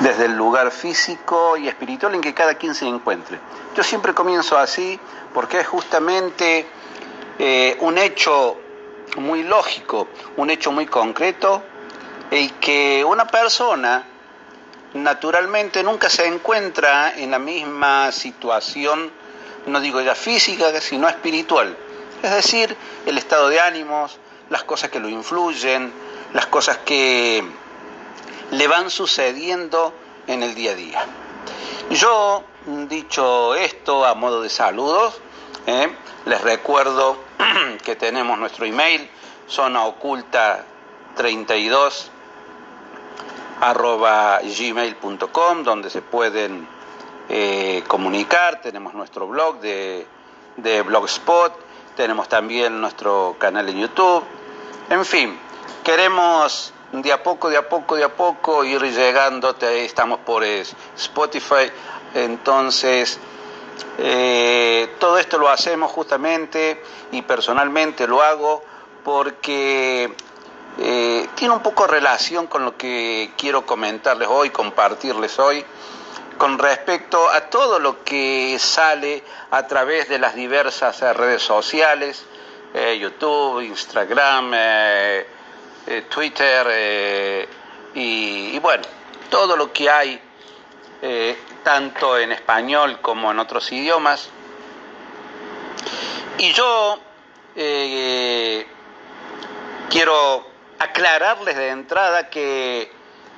desde el lugar físico y espiritual en que cada quien se encuentre. Yo siempre comienzo así porque es justamente eh, un hecho muy lógico, un hecho muy concreto, el que una persona naturalmente nunca se encuentra en la misma situación, no digo ya física, sino espiritual. Es decir, el estado de ánimos, las cosas que lo influyen, las cosas que le van sucediendo en el día a día. Yo, dicho esto a modo de saludos, ¿eh? les recuerdo que tenemos nuestro email, zona oculta 32 arroba gmail.com, donde se pueden eh, comunicar, tenemos nuestro blog de, de Blogspot, tenemos también nuestro canal en YouTube, en fin, queremos de a poco, de a poco, de a poco ir llegando, estamos por Spotify, entonces eh, todo esto lo hacemos justamente y personalmente lo hago porque eh, tiene un poco relación con lo que quiero comentarles hoy, compartirles hoy, con respecto a todo lo que sale a través de las diversas eh, redes sociales, YouTube, Instagram, eh, Twitter eh, y, bueno, todo lo que hay, eh, tanto en español como en otros idiomas. Y yo quiero aclararles de entrada que,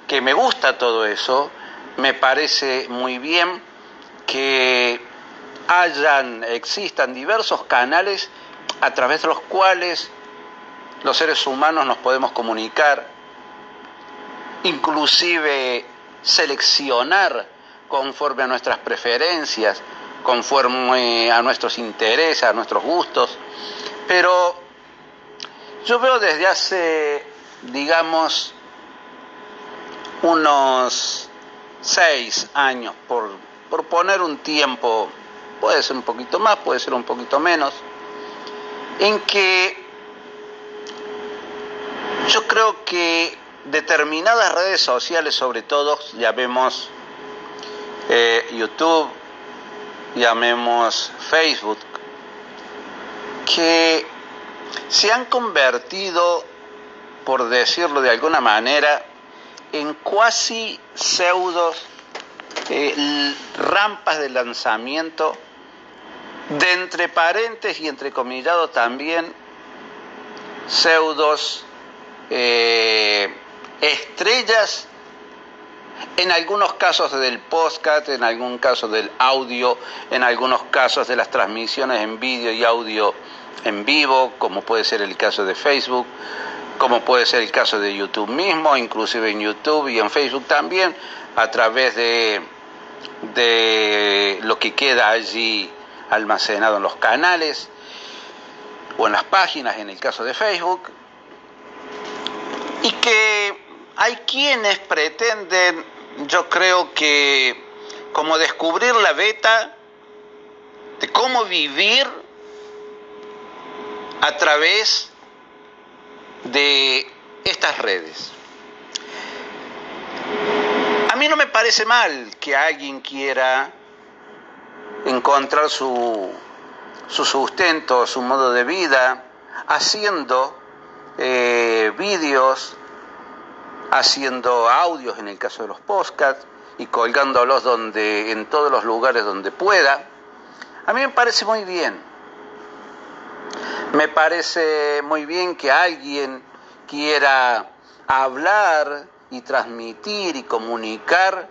que me gusta todo eso, me parece muy bien que hayan, existan diversos canales a través de los cuales los seres humanos nos podemos comunicar, inclusive seleccionar conforme a nuestras preferencias, conforme a nuestros intereses, a nuestros gustos. Pero yo veo desde hace, digamos, unos seis años, por, por poner un tiempo, puede ser un poquito más, puede ser un poquito menos, en que yo creo que determinadas redes sociales, sobre todo, llamemos eh, YouTube, llamemos Facebook, que se han convertido, por decirlo de alguna manera, en cuasi pseudos eh, rampas de lanzamiento, de entre paréntesis y entre comillado también, pseudos eh, estrellas, en algunos casos del podcast, en algún caso del audio, en algunos casos de las transmisiones en vídeo y audio en vivo, como puede ser el caso de Facebook, como puede ser el caso de YouTube mismo, inclusive en YouTube y en Facebook también, a través de, de lo que queda allí almacenado en los canales o en las páginas, en el caso de Facebook, y que hay quienes pretenden, yo creo que como descubrir la beta de cómo vivir a través de estas redes. A mí no me parece mal que alguien quiera encontrar su, su sustento, su modo de vida, haciendo eh, vídeos, haciendo audios en el caso de los podcasts y colgándolos donde, en todos los lugares donde pueda. A mí me parece muy bien. Me parece muy bien que alguien quiera hablar y transmitir y comunicar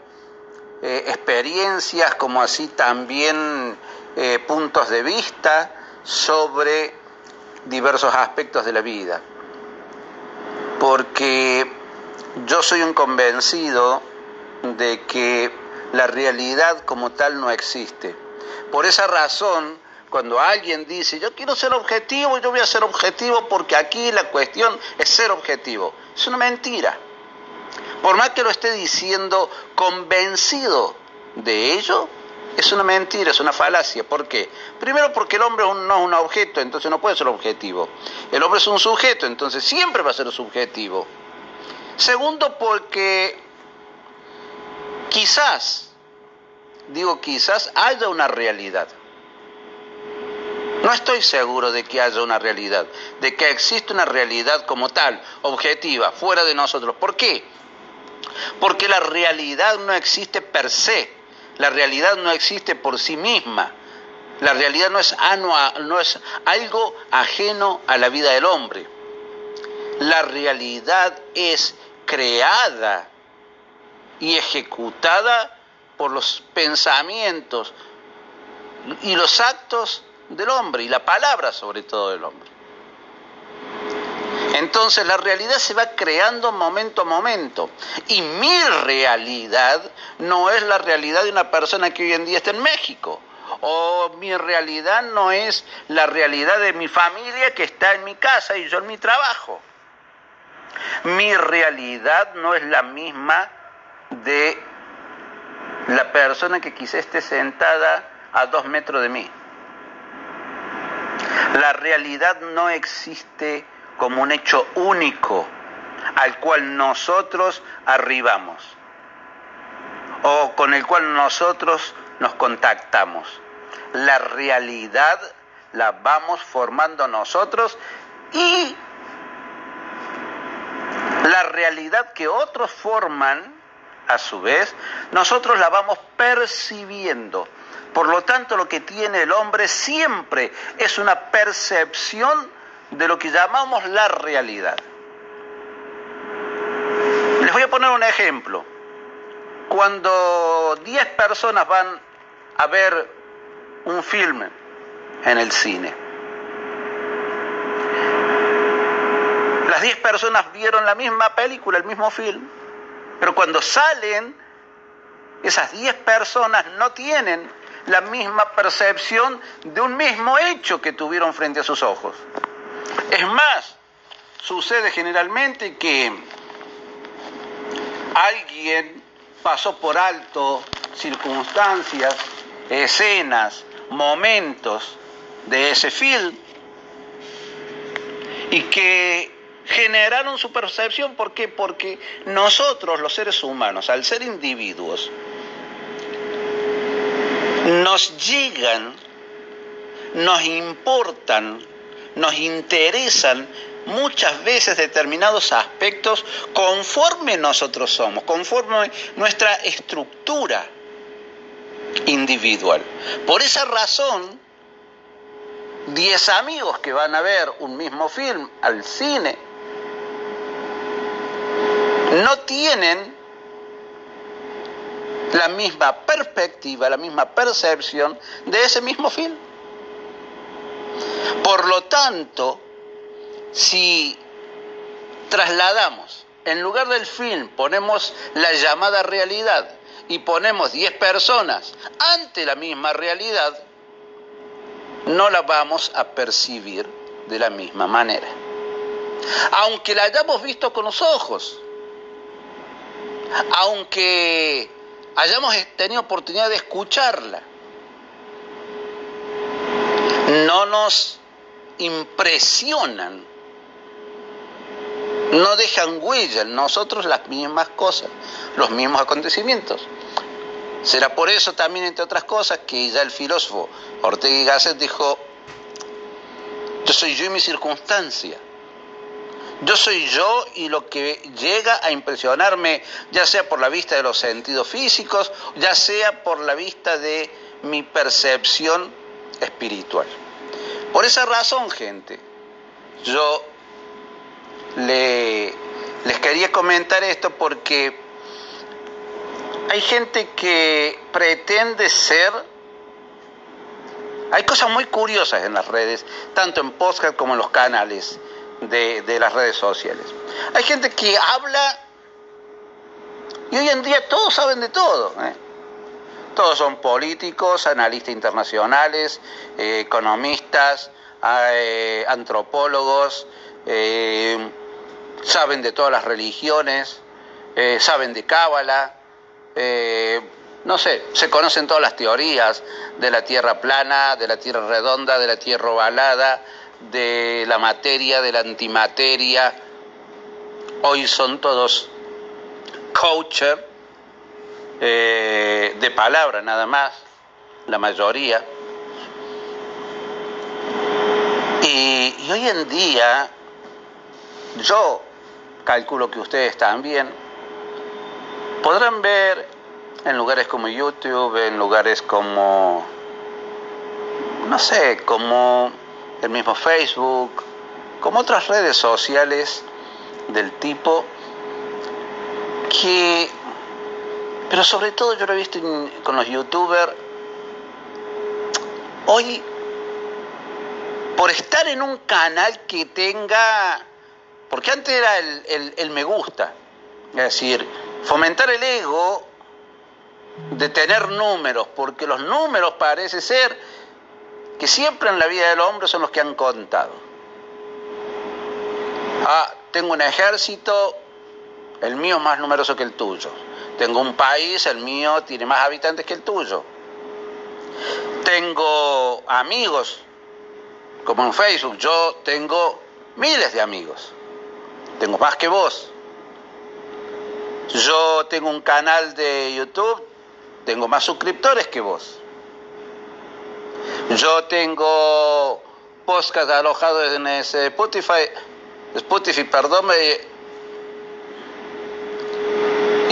eh, experiencias como así también eh, puntos de vista sobre diversos aspectos de la vida porque yo soy un convencido de que la realidad como tal no existe. Por esa razón, cuando alguien dice, yo quiero ser objetivo, yo voy a ser objetivo porque aquí la cuestión es ser objetivo, es una mentira. Por más que lo esté diciendo convencido de ello, es una mentira, es una falacia. ¿Por qué? Primero porque el hombre no es un objeto, entonces no puede ser objetivo. El hombre es un sujeto, entonces siempre va a ser subjetivo. Segundo porque quizás, digo quizás, haya una realidad. No estoy seguro de que haya una realidad, de que existe una realidad como tal, objetiva, fuera de nosotros. ¿Por qué? Porque la realidad no existe per se, la realidad no existe por sí misma, la realidad no es, no es algo ajeno a la vida del hombre. La realidad es creada y ejecutada por los pensamientos y los actos del hombre y la palabra sobre todo del hombre. Entonces la realidad se va creando momento a momento. Y mi realidad no es la realidad de una persona que hoy en día está en México. O mi realidad no es la realidad de mi familia que está en mi casa y yo en mi trabajo. Mi realidad no es la misma de la persona que quizá esté sentada a dos metros de mí. La realidad no existe como un hecho único al cual nosotros arribamos o con el cual nosotros nos contactamos. La realidad la vamos formando nosotros y la realidad que otros forman, a su vez, nosotros la vamos percibiendo. Por lo tanto, lo que tiene el hombre siempre es una percepción de lo que llamamos la realidad. Les voy a poner un ejemplo. Cuando 10 personas van a ver un filme en el cine, las 10 personas vieron la misma película, el mismo film, pero cuando salen, esas 10 personas no tienen la misma percepción de un mismo hecho que tuvieron frente a sus ojos. Es más, sucede generalmente que alguien pasó por alto circunstancias, escenas, momentos de ese film y que generaron su percepción. ¿Por qué? Porque nosotros, los seres humanos, al ser individuos, nos llegan, nos importan, nos interesan muchas veces determinados aspectos conforme nosotros somos, conforme nuestra estructura individual. Por esa razón, 10 amigos que van a ver un mismo film al cine no tienen la misma perspectiva, la misma percepción de ese mismo film. Por lo tanto, si trasladamos, en lugar del film ponemos la llamada realidad y ponemos 10 personas ante la misma realidad, no la vamos a percibir de la misma manera. Aunque la hayamos visto con los ojos, aunque hayamos tenido oportunidad de escucharla, no nos impresionan, no dejan huella en nosotros las mismas cosas, los mismos acontecimientos. Será por eso también, entre otras cosas, que ya el filósofo Ortega y Gasset dijo, yo soy yo y mi circunstancia. Yo soy yo y lo que llega a impresionarme, ya sea por la vista de los sentidos físicos, ya sea por la vista de mi percepción espiritual. Por esa razón, gente, yo les quería comentar esto porque hay gente que pretende ser... Hay cosas muy curiosas en las redes, tanto en podcast como en los canales de, las redes sociales. Hay gente que habla y hoy en día todos saben de todo. ¿eh? Todos son políticos, analistas internacionales, eh, economistas, eh, antropólogos, saben de todas las religiones, saben de Cábala, no sé, se conocen todas las teorías de la tierra plana, de la tierra redonda, de la tierra ovalada, de la materia, de la antimateria. Hoy son todos coacher eh, de palabra nada más, la mayoría. Y, y hoy en día, yo calculo que ustedes también podrán ver en lugares como YouTube, en lugares como, no sé, como el mismo Facebook, como otras redes sociales del tipo que, pero sobre todo yo lo he visto con los youtubers, hoy por estar en un canal que tenga, porque antes era el, el me gusta, es decir, fomentar el ego de tener números, porque los números parece ser que siempre en la vida del hombre son los que han contado. Ah, tengo un ejército, el mío es más numeroso que el tuyo. Tengo un país, el mío tiene más habitantes que el tuyo. Tengo amigos, como en Facebook, yo tengo miles de amigos. Tengo más que vos. Yo tengo un canal de YouTube, tengo más suscriptores que vos. Yo tengo podcast alojados en Spotify, Spotify, perdón,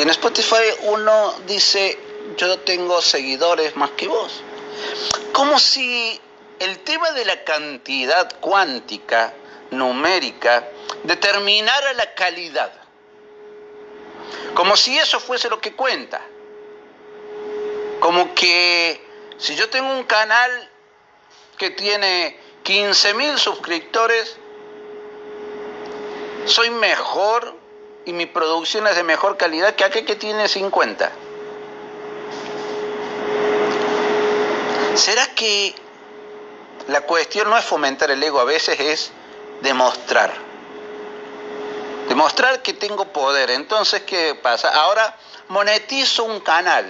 en Spotify uno dice, yo tengo seguidores más que vos. Como si el tema de la cantidad cuántica, numérica, determinara la calidad. Como si eso fuese lo que cuenta. Como que si yo tengo un canal que tiene 15.000 suscriptores, soy mejor y mi producción es de mejor calidad que aquel que tiene 50. ¿Será que la cuestión no es fomentar el ego, a veces es demostrar? Demostrar que tengo poder. Entonces, ¿qué pasa? Ahora monetizo un canal.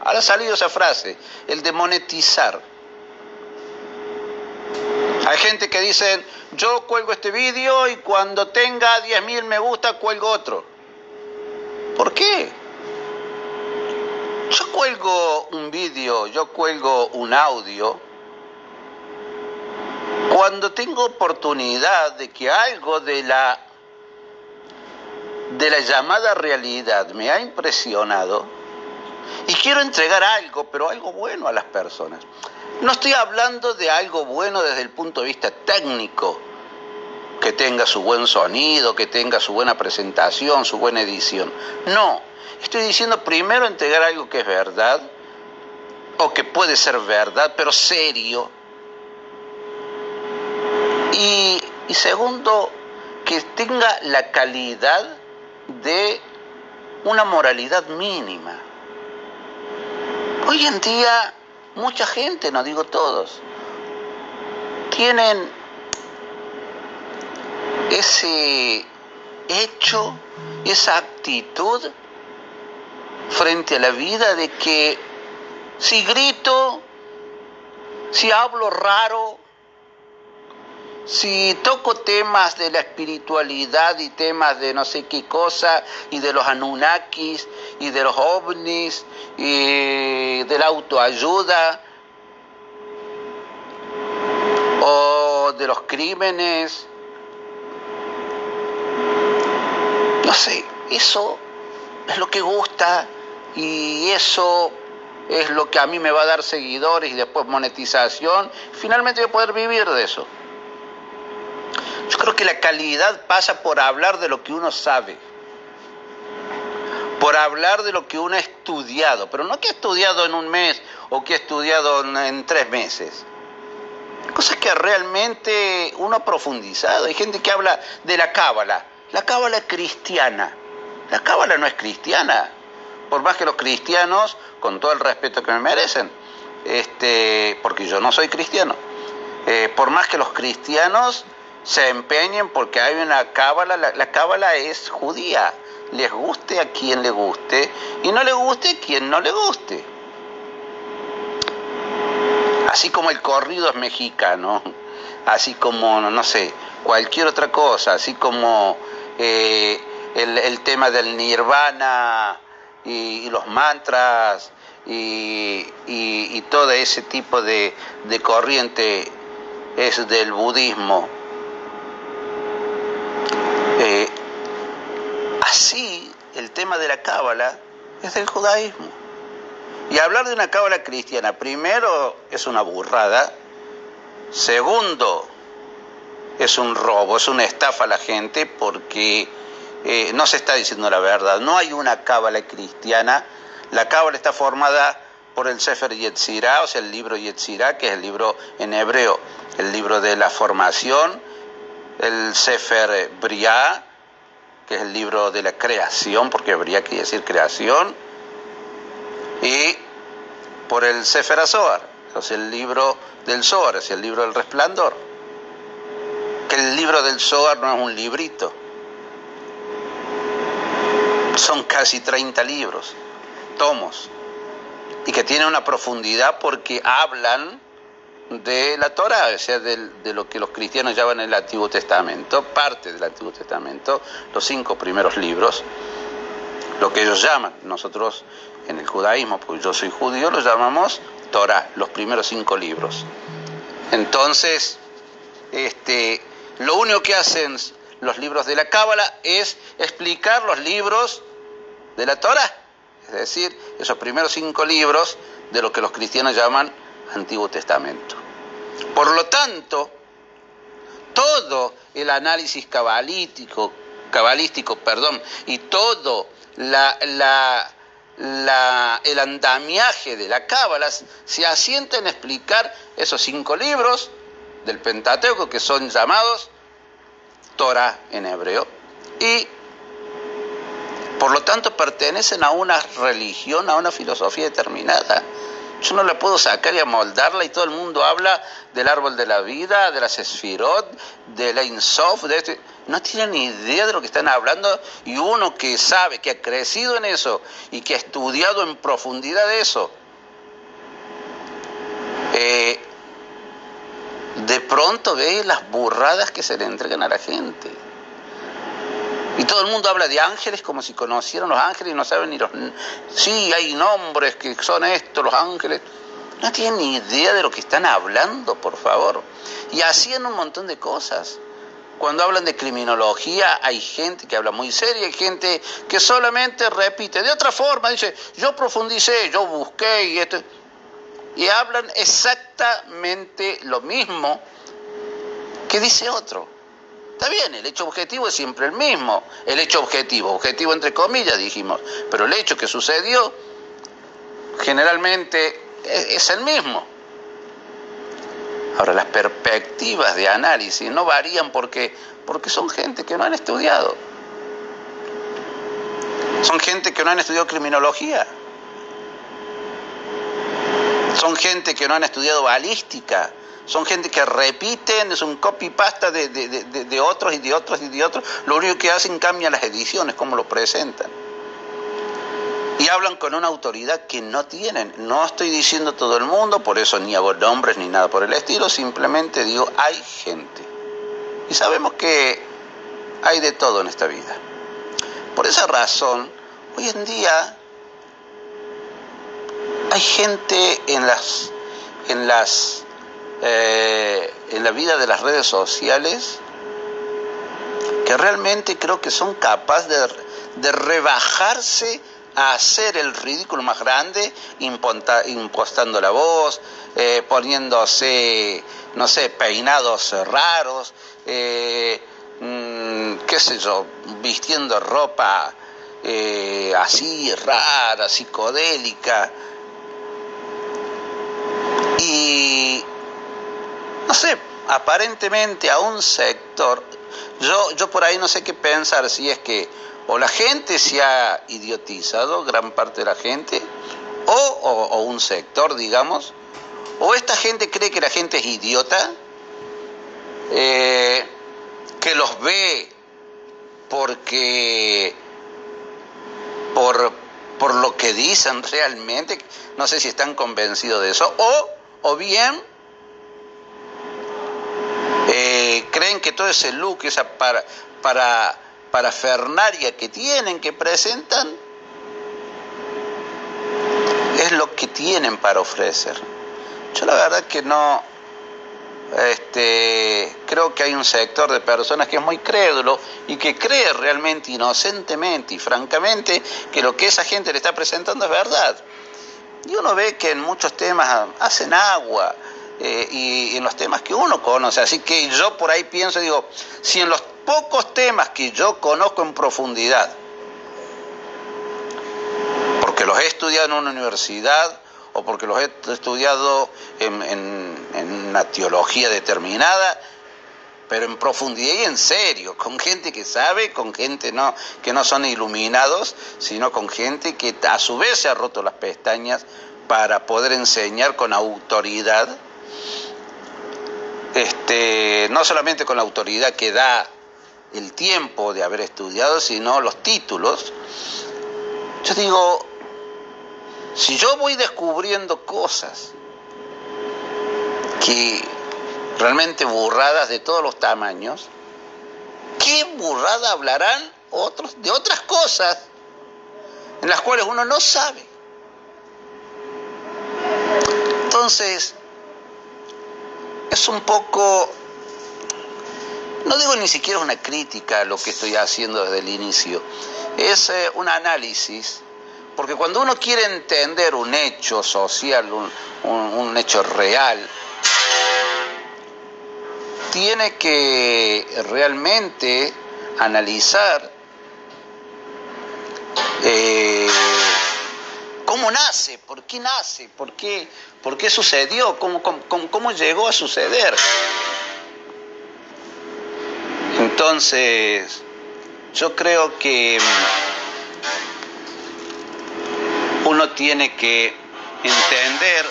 Ahora ha salido esa frase, el de monetizar. Hay gente que dice, yo cuelgo este vídeo y cuando tenga 10.000 me gusta, cuelgo otro. ¿Por qué? Yo cuelgo un vídeo, yo cuelgo un audio cuando tengo oportunidad de que algo de la de la llamada realidad me ha impresionado y quiero entregar algo, pero algo bueno a las personas. No estoy hablando de algo bueno desde el punto de vista técnico, que tenga su buen sonido, que tenga su buena presentación, su buena edición. No, estoy diciendo primero entregar algo que es verdad, o que puede ser verdad, pero serio. Y, segundo, que tenga la calidad de una moralidad mínima. Hoy en día mucha gente, no digo todos, tienen ese hecho, esa actitud frente a la vida de que si grito, si hablo raro, si toco temas de la espiritualidad y temas de no sé qué cosa, y de los Anunnakis, y de los ovnis, y de la autoayuda, o de los crímenes, no sé, eso es lo que gusta y eso es lo que a mí me va a dar seguidores y después monetización. Finalmente voy a poder vivir de eso. Yo creo que la calidad pasa por hablar de lo que uno sabe, por hablar de lo que uno ha estudiado, pero no que ha estudiado en un mes o que ha estudiado en tres meses. Cosas que realmente uno ha profundizado. Hay gente que habla de la cábala. La cábala cristiana. La cábala no es cristiana. Por más que los cristianos, con todo el respeto que me merecen, este, porque yo no soy cristiano, eh, por más que los cristianos se empeñen porque hay una cábala, la, cábala es judía, les guste a quien le guste y no le guste a quien no le guste. Así como el corrido es mexicano, así como, no sé, cualquier otra cosa, así como eh, el, tema del nirvana y, los mantras y, todo ese tipo de, corriente es del budismo. Eh, así el tema de la cábala es del judaísmo. Y hablar de una cábala cristiana, primero, es una burrada. Segundo, es un robo, es una estafa a la gente porque eh, no se está diciendo la verdad. No hay una cábala cristiana. La cábala está formada por el Sefer Yetzirah, o sea, el libro Yetzirah, que es el libro en hebreo, el libro de la formación, el Sefer Briah, que es el libro de la creación, porque Briah quiere decir creación, y por el Sefer o sea, el libro del Zohar, es el libro del resplandor. Que el libro del Zohar no es un librito, son casi 30 libros, tomos, y que tienen una profundidad porque hablan de la Torah, o sea, de, lo que los cristianos llaman el Antiguo Testamento, parte del Antiguo Testamento, los cinco primeros libros, lo que ellos llaman, nosotros en el judaísmo, porque yo soy judío, lo llamamos Torah, los primeros cinco libros. Entonces, este, lo único que hacen los libros de la Cábala es explicar los libros de la Torah, es decir, esos primeros cinco libros de lo que los cristianos llaman Antiguo Testamento. Por lo tanto, todo el análisis cabalístico, cabalístico perdón, y todo el andamiaje de la Cábala se asienta en explicar esos cinco libros del Pentateuco que son llamados Torah en hebreo y por lo tanto pertenecen a una religión, a una filosofía determinada. Yo no la puedo sacar y amoldarla y todo el mundo habla del árbol de la vida, de las esfirot, de la insof, de este. No tienen ni idea de lo que están hablando y uno que sabe, que ha crecido en eso y que ha estudiado en profundidad eso, eh, de pronto ve las burradas que se le entregan a la gente. Y todo el mundo habla de ángeles como si conocieran los ángeles y no saben ni los... Sí, hay nombres que son estos, los ángeles. No tienen ni idea de lo que están hablando, por favor. Y hacían un montón de cosas. Cuando hablan de criminología hay gente que habla muy seria, hay gente que solamente repite de otra forma, dice, yo profundicé, yo busqué y esto y hablan exactamente lo mismo que dice otro. Está bien, el hecho objetivo es siempre el mismo, el hecho objetivo, objetivo entre comillas dijimos, pero el hecho que sucedió generalmente es el mismo. Ahora, las perspectivas de análisis no varían porque, porque son gente que no han estudiado. Son gente que no han estudiado criminología. Son gente que no han estudiado balística, son gente que repiten, es un copy-pasta de, de, otros y de otros y de otros. Lo único que hacen cambia las ediciones, cómo lo presentan. Y hablan con una autoridad que no tienen. No estoy diciendo todo el mundo, por eso ni hago nombres ni nada por el estilo, simplemente digo, hay gente. Y sabemos que hay de todo en esta vida. Por esa razón, hoy en día hay gente en las, en las, eh, en la vida de las redes sociales que realmente creo que son capaces de, rebajarse a hacer el ridículo más grande, impostando la voz, eh, poniéndose, no sé, peinados raros, eh, mm, qué sé yo, vistiendo ropa así rara, psicodélica, y, no sé, aparentemente a un sector, yo, yo por ahí no sé qué pensar, si es que o la gente se ha idiotizado, gran parte de la gente, o, un sector, digamos, o esta gente cree que la gente es idiota, eh, que los ve porque por, por lo que dicen realmente, no sé si están convencidos de eso, o o bien creen que todo ese look, esa para, para, parafernaria que tienen, que presentan, es lo que tienen para ofrecer. Yo la verdad que no, este, creo que hay un sector de personas que es muy crédulo y que cree realmente inocentemente y francamente que lo que esa gente le está presentando es verdad. Y uno ve que en muchos temas hacen agua eh, y en los temas que uno conoce. Así que yo por ahí pienso, digo, si en los pocos temas que yo conozco en profundidad, porque los he estudiado en una universidad o porque los he estudiado en, una teología determinada, pero en profundidad y en serio, con gente que sabe, con gente no, que no son iluminados, sino con gente que a su vez se ha roto las pestañas para poder enseñar con autoridad, este, no solamente con la autoridad que da el tiempo de haber estudiado, sino los títulos. Yo digo, si yo voy descubriendo cosas que realmente burradas de todos los tamaños, ¿qué burrada hablarán otros de otras cosas en las cuales uno no sabe? Entonces, es un poco, no digo ni siquiera una crítica a lo que estoy haciendo desde el inicio, es eh, un análisis porque cuando uno quiere entender un hecho social, un, hecho real, tiene que realmente analizar eh, cómo nace, por qué nace, por qué, por qué sucedió, cómo, cómo llegó a suceder. Entonces, yo creo que uno tiene que entender,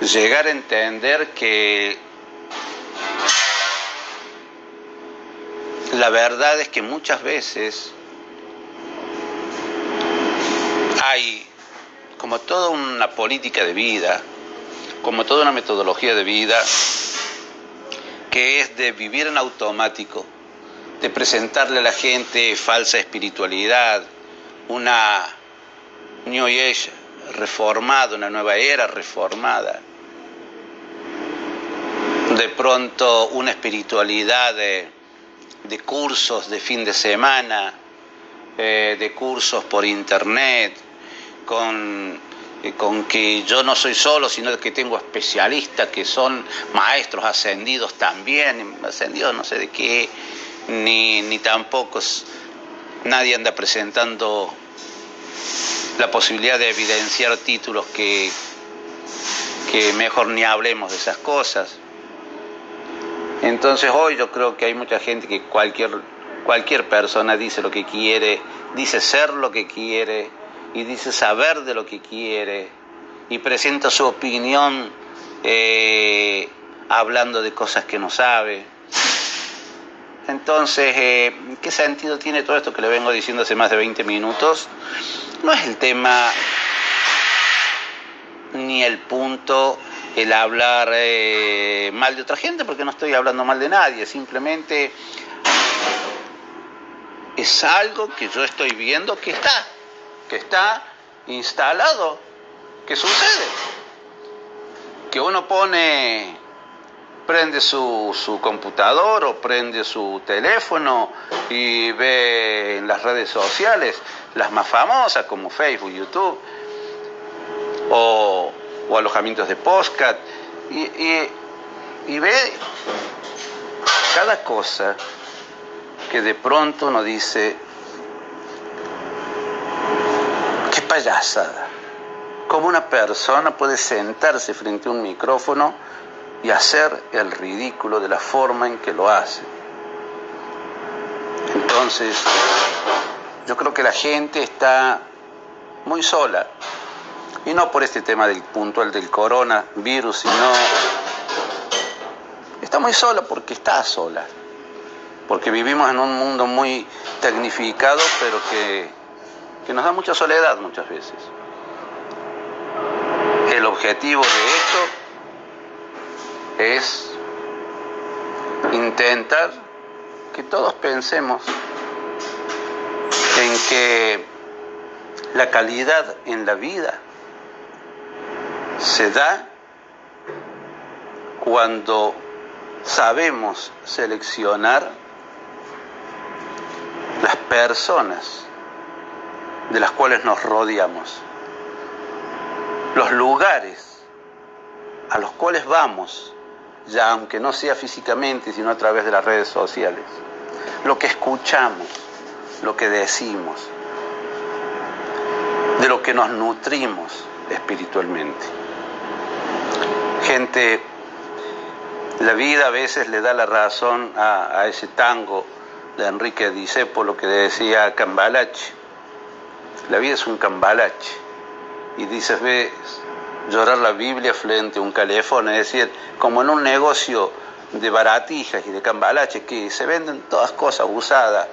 llegar a entender que la verdad es que muchas veces hay como toda una política de vida, como toda una metodología de vida, que es de vivir en automático, de presentarle a la gente falsa espiritualidad, una New Age reformada, una nueva era reformada. De pronto una espiritualidad de, cursos de fin de semana, eh, de cursos por internet, con, eh, con que yo no soy solo, sino que tengo especialistas que son maestros ascendidos también, ascendidos no sé de qué, ni, ni tampoco nadie anda presentando la posibilidad de evidenciar títulos que, que mejor ni hablemos de esas cosas. Entonces hoy yo creo que hay mucha gente que cualquier, cualquier persona dice lo que quiere, dice ser lo que quiere y dice saber de lo que quiere y presenta su opinión eh, hablando de cosas que no sabe. Entonces, eh, ¿qué sentido tiene todo esto que le vengo diciendo hace más de 20 minutos? No es el tema ni el punto el hablar eh, mal de otra gente, porque no estoy hablando mal de nadie, simplemente es algo que yo estoy viendo que está, que está instalado, que sucede, que uno pone prende su, su, computador o prende su teléfono y ve en las redes sociales, las más famosas como Facebook, YouTube, o, alojamientos de postcat, y, y ve cada cosa que de pronto uno dice, qué payasada, cómo una persona puede sentarse frente a un micrófono y hacer el ridículo de la forma en que lo hace. Entonces, yo creo que la gente está muy sola. Y no por este tema del puntual del coronavirus, sino está muy sola porque está sola. Porque vivimos en un mundo muy tecnificado, pero que, que nos da mucha soledad muchas veces. El objetivo de esto es intentar que todos pensemos en que La calidad en la vida se da cuando sabemos seleccionar las personas de las cuales nos rodeamos, los lugares a los cuales vamos, ya aunque no sea físicamente, sino a través de las redes sociales, lo que escuchamos, lo que decimos, de lo que nos nutrimos espiritualmente. Gente, la vida a veces le da la razón a, ese tango de Enrique lo que decía Cambalache. La vida es un cambalache. Y dices, ves llorar la Biblia frente a un calefón, es decir, como en un negocio de baratijas y de cambalache que se venden todas cosas usadas.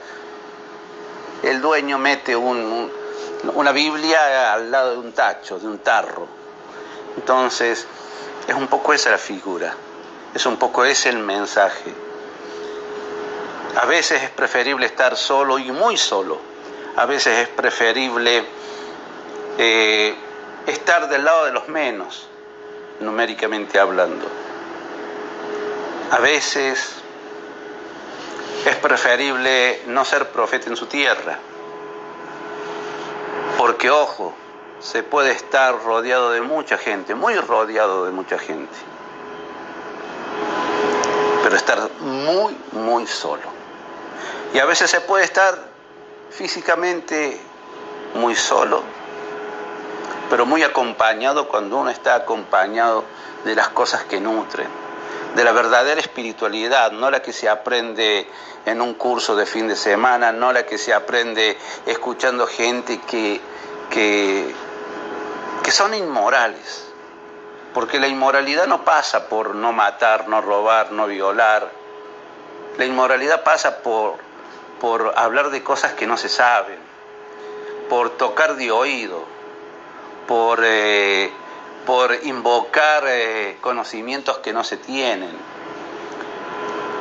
El dueño mete una Biblia al lado de un tacho, de un tarro. Entonces, es un poco esa la figura, es un poco ese el mensaje. A veces es preferible estar solo y muy solo. A veces es preferible eh, estar del lado de los menos, numéricamente hablando. A veces es preferible no ser profeta en su tierra, porque ojo, se puede estar rodeado de mucha gente, muy rodeado de mucha gente, pero estar muy, muy solo. Y a veces se puede estar físicamente muy solo, pero muy acompañado cuando uno está acompañado de las cosas que nutren, de la verdadera espiritualidad, no la que se aprende en un curso de fin de semana, no la que se aprende escuchando gente que, que que son inmorales, porque la inmoralidad no pasa por no matar, no robar, no violar, la inmoralidad pasa por, por hablar de cosas que no se saben, por tocar de oído, por, eh, por invocar eh, conocimientos que no se tienen,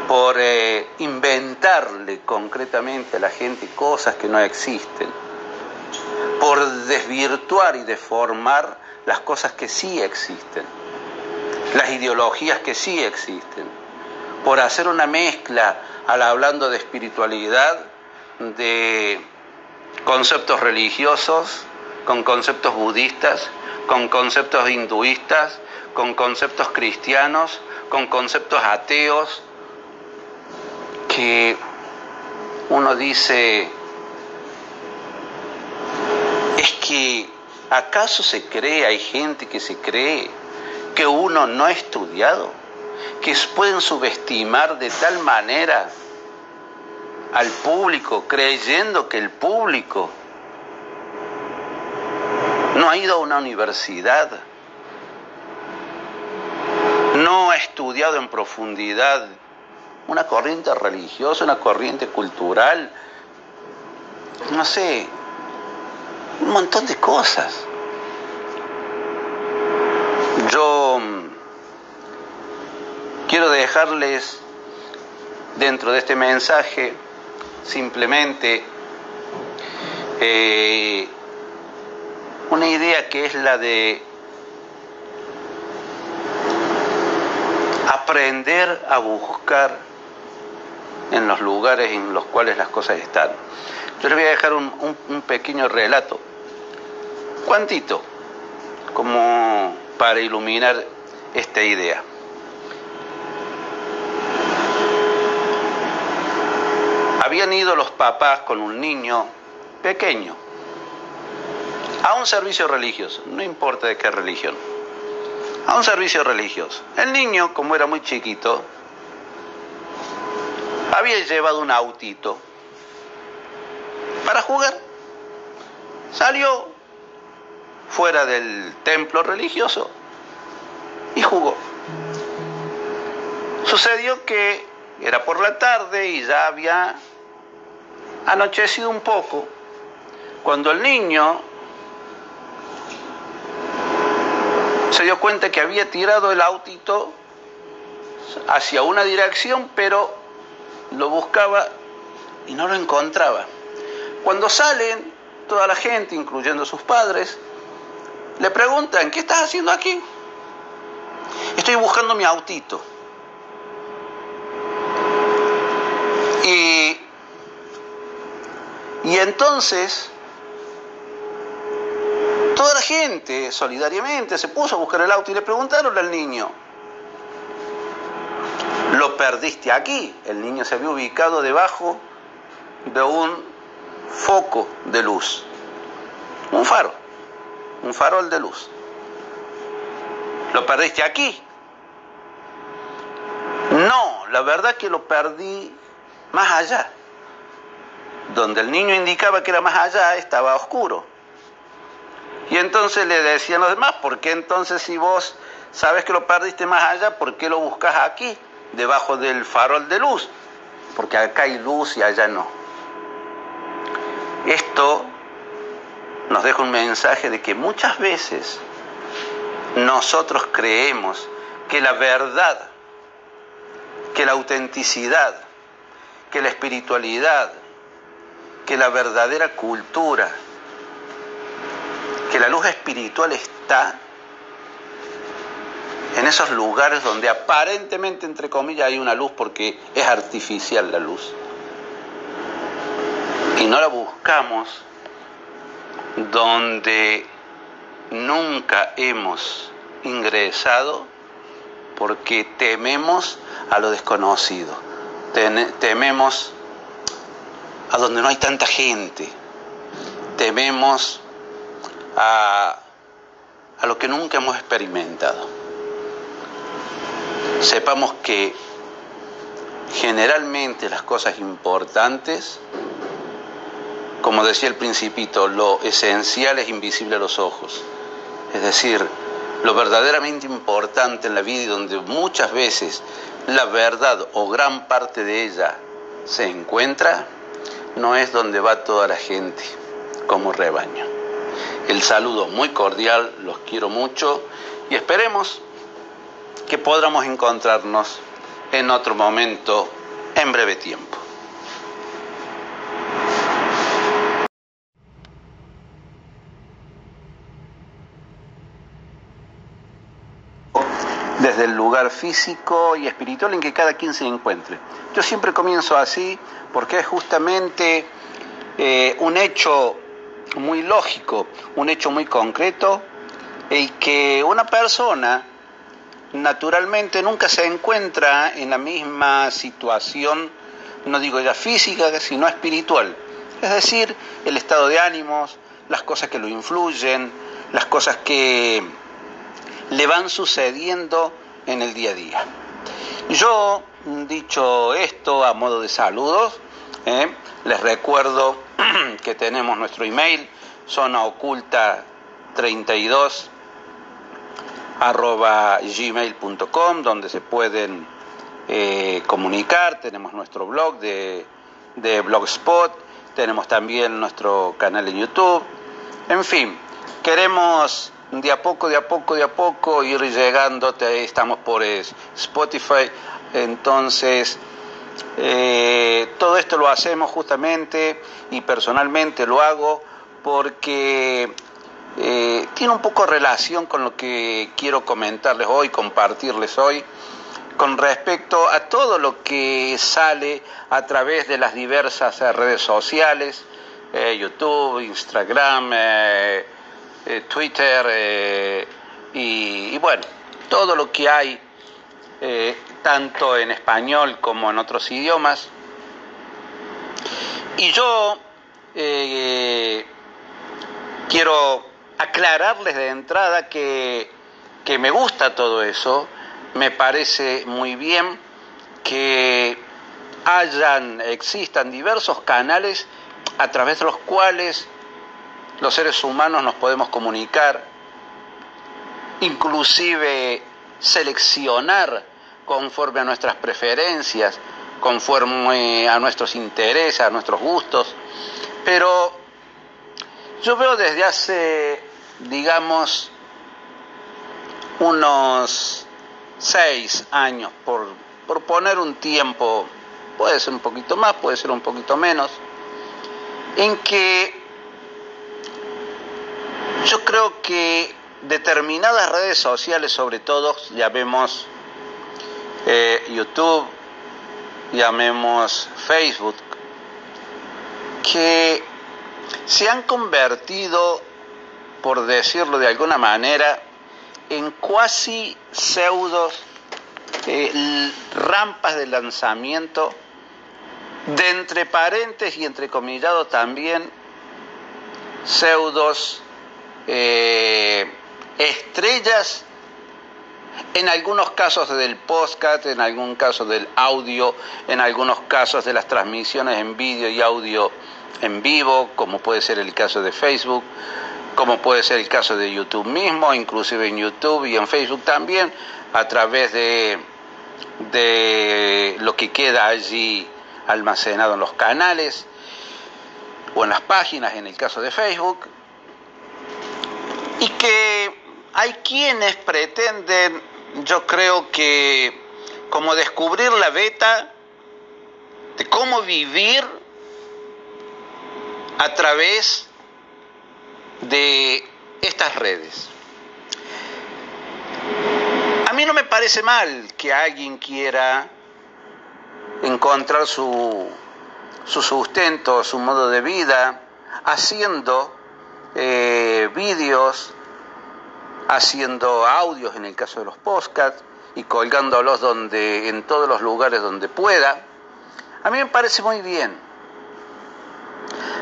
por eh, inventarle concretamente a la gente cosas que no existen por desvirtuar y deformar las cosas que sí existen, las ideologías que sí existen, por hacer una mezcla al hablando de espiritualidad, de conceptos religiosos, con conceptos budistas, con conceptos hinduistas, con conceptos cristianos, con conceptos ateos, que uno dice, es que acaso se cree, hay gente que se cree que uno no ha estudiado, que pueden subestimar de tal manera al público, creyendo que el público no ha ido a una universidad, no ha estudiado en profundidad una corriente religiosa, una corriente cultural, no sé, un montón de cosas. Yo quiero dejarles dentro de este mensaje simplemente eh, una idea que es la de aprender a buscar en los lugares en los cuales las cosas están. Yo les voy a dejar un, pequeño relato, cuantito, como para iluminar esta idea. Habían ido los papás con un niño pequeño a un servicio religioso, no importa de qué religión, a un servicio religioso. El niño, como era muy chiquito, había llevado un autito para jugar. Salió fuera del templo religioso y jugó. Sucedió que era por la tarde y ya había anochecido un poco, cuando el niño se dio cuenta que había tirado el autito hacia una dirección, pero lo buscaba y no lo encontraba. Cuando salen toda la gente, incluyendo sus padres, le preguntan, ¿qué estás haciendo aquí? Estoy buscando mi autito. Y, y entonces toda la gente solidariamente se puso a buscar el auto y le preguntaron al niño, lo perdiste aquí. El niño se había ubicado debajo de un foco de luz, un faro, un farol de luz. Lo perdiste aquí. No, la verdad que lo perdí más allá. Donde el niño indicaba que era más allá, estaba oscuro. Y entonces le decían los demás, ¿por qué entonces si vos sabes que lo perdiste más allá, ¿por qué lo buscas aquí, debajo del farol de luz? Porque acá hay luz y allá no. Esto nos deja un mensaje de que muchas veces nosotros creemos que la verdad, que la autenticidad, que la espiritualidad, que la verdadera cultura, que la luz espiritual está en esos lugares donde aparentemente, entre comillas, hay una luz porque es artificial la luz. Y no la buscamos donde nunca hemos ingresado porque tememos a lo desconocido, tememos a donde no hay tanta gente, tememos a, lo que nunca hemos experimentado. Sepamos que generalmente las cosas importantes, como decía el principito, lo esencial es invisible a los ojos. Es decir, lo verdaderamente importante en la vida y donde muchas veces la verdad o gran parte de ella se encuentra, no es donde va toda la gente como rebaño. El saludo muy cordial, los quiero mucho y esperemos que podamos encontrarnos en otro momento en breve tiempo. Desde el lugar físico y espiritual en que cada quien se encuentre. Yo siempre comienzo así porque es justamente eh, un hecho muy lógico, un hecho muy concreto, y que una persona naturalmente nunca se encuentra en la misma situación, no digo ya física, sino espiritual. Es decir, el estado de ánimos, las cosas que lo influyen, las cosas que le van sucediendo en el día a día. Yo, dicho esto a modo de saludos, ¿eh? les recuerdo que tenemos nuestro email, zona oculta 32 arroba gmail.com, donde se pueden eh, comunicar, tenemos nuestro blog de, de Blogspot, tenemos también nuestro canal en YouTube, en fin, queremos de a poco, de a poco, de a poco ir llegando, estamos por Spotify, entonces eh, todo esto lo hacemos justamente y personalmente lo hago porque eh, tiene un poco relación con lo que quiero comentarles hoy, compartirles hoy, con respecto a todo lo que sale a través de las diversas redes sociales, eh, YouTube, Instagram, eh, Twitter eh, y, bueno, todo lo que hay, eh, tanto en español como en otros idiomas. Y yo quiero aclararles de entrada que, que me gusta todo eso, me parece muy bien que hayan, existan diversos canales a través de los cuales los seres humanos nos podemos comunicar, inclusive seleccionar conforme a nuestras preferencias, conforme a nuestros intereses, a nuestros gustos. Pero yo veo desde hace, digamos, unos seis años, por, por poner un tiempo, puede ser un poquito más, puede ser un poquito menos, en que Yo creo que determinadas redes sociales, sobre todo, llamemos eh, YouTube, llamemos Facebook, que se han convertido, por decirlo de alguna manera, en cuasi pseudos eh, rampas de lanzamiento, de entre paréntesis y entre comillado también, pseudos eh, estrellas, en algunos casos del podcast, en algún caso del audio, en algunos casos de las transmisiones en vídeo y audio en vivo, como puede ser el caso de Facebook, como puede ser el caso de YouTube mismo, inclusive en YouTube y en Facebook también, a través de, de lo que queda allí almacenado en los canales o en las páginas, en el caso de Facebook, y que hay quienes pretenden, yo creo que, como descubrir la beta de cómo vivir a través de estas redes. A mí no me parece mal que alguien quiera encontrar su, su sustento, su modo de vida, haciendo eh, vídeos, haciendo audios en el caso de los podcasts y colgándolos donde, en todos los lugares donde pueda. A mí me parece muy bien.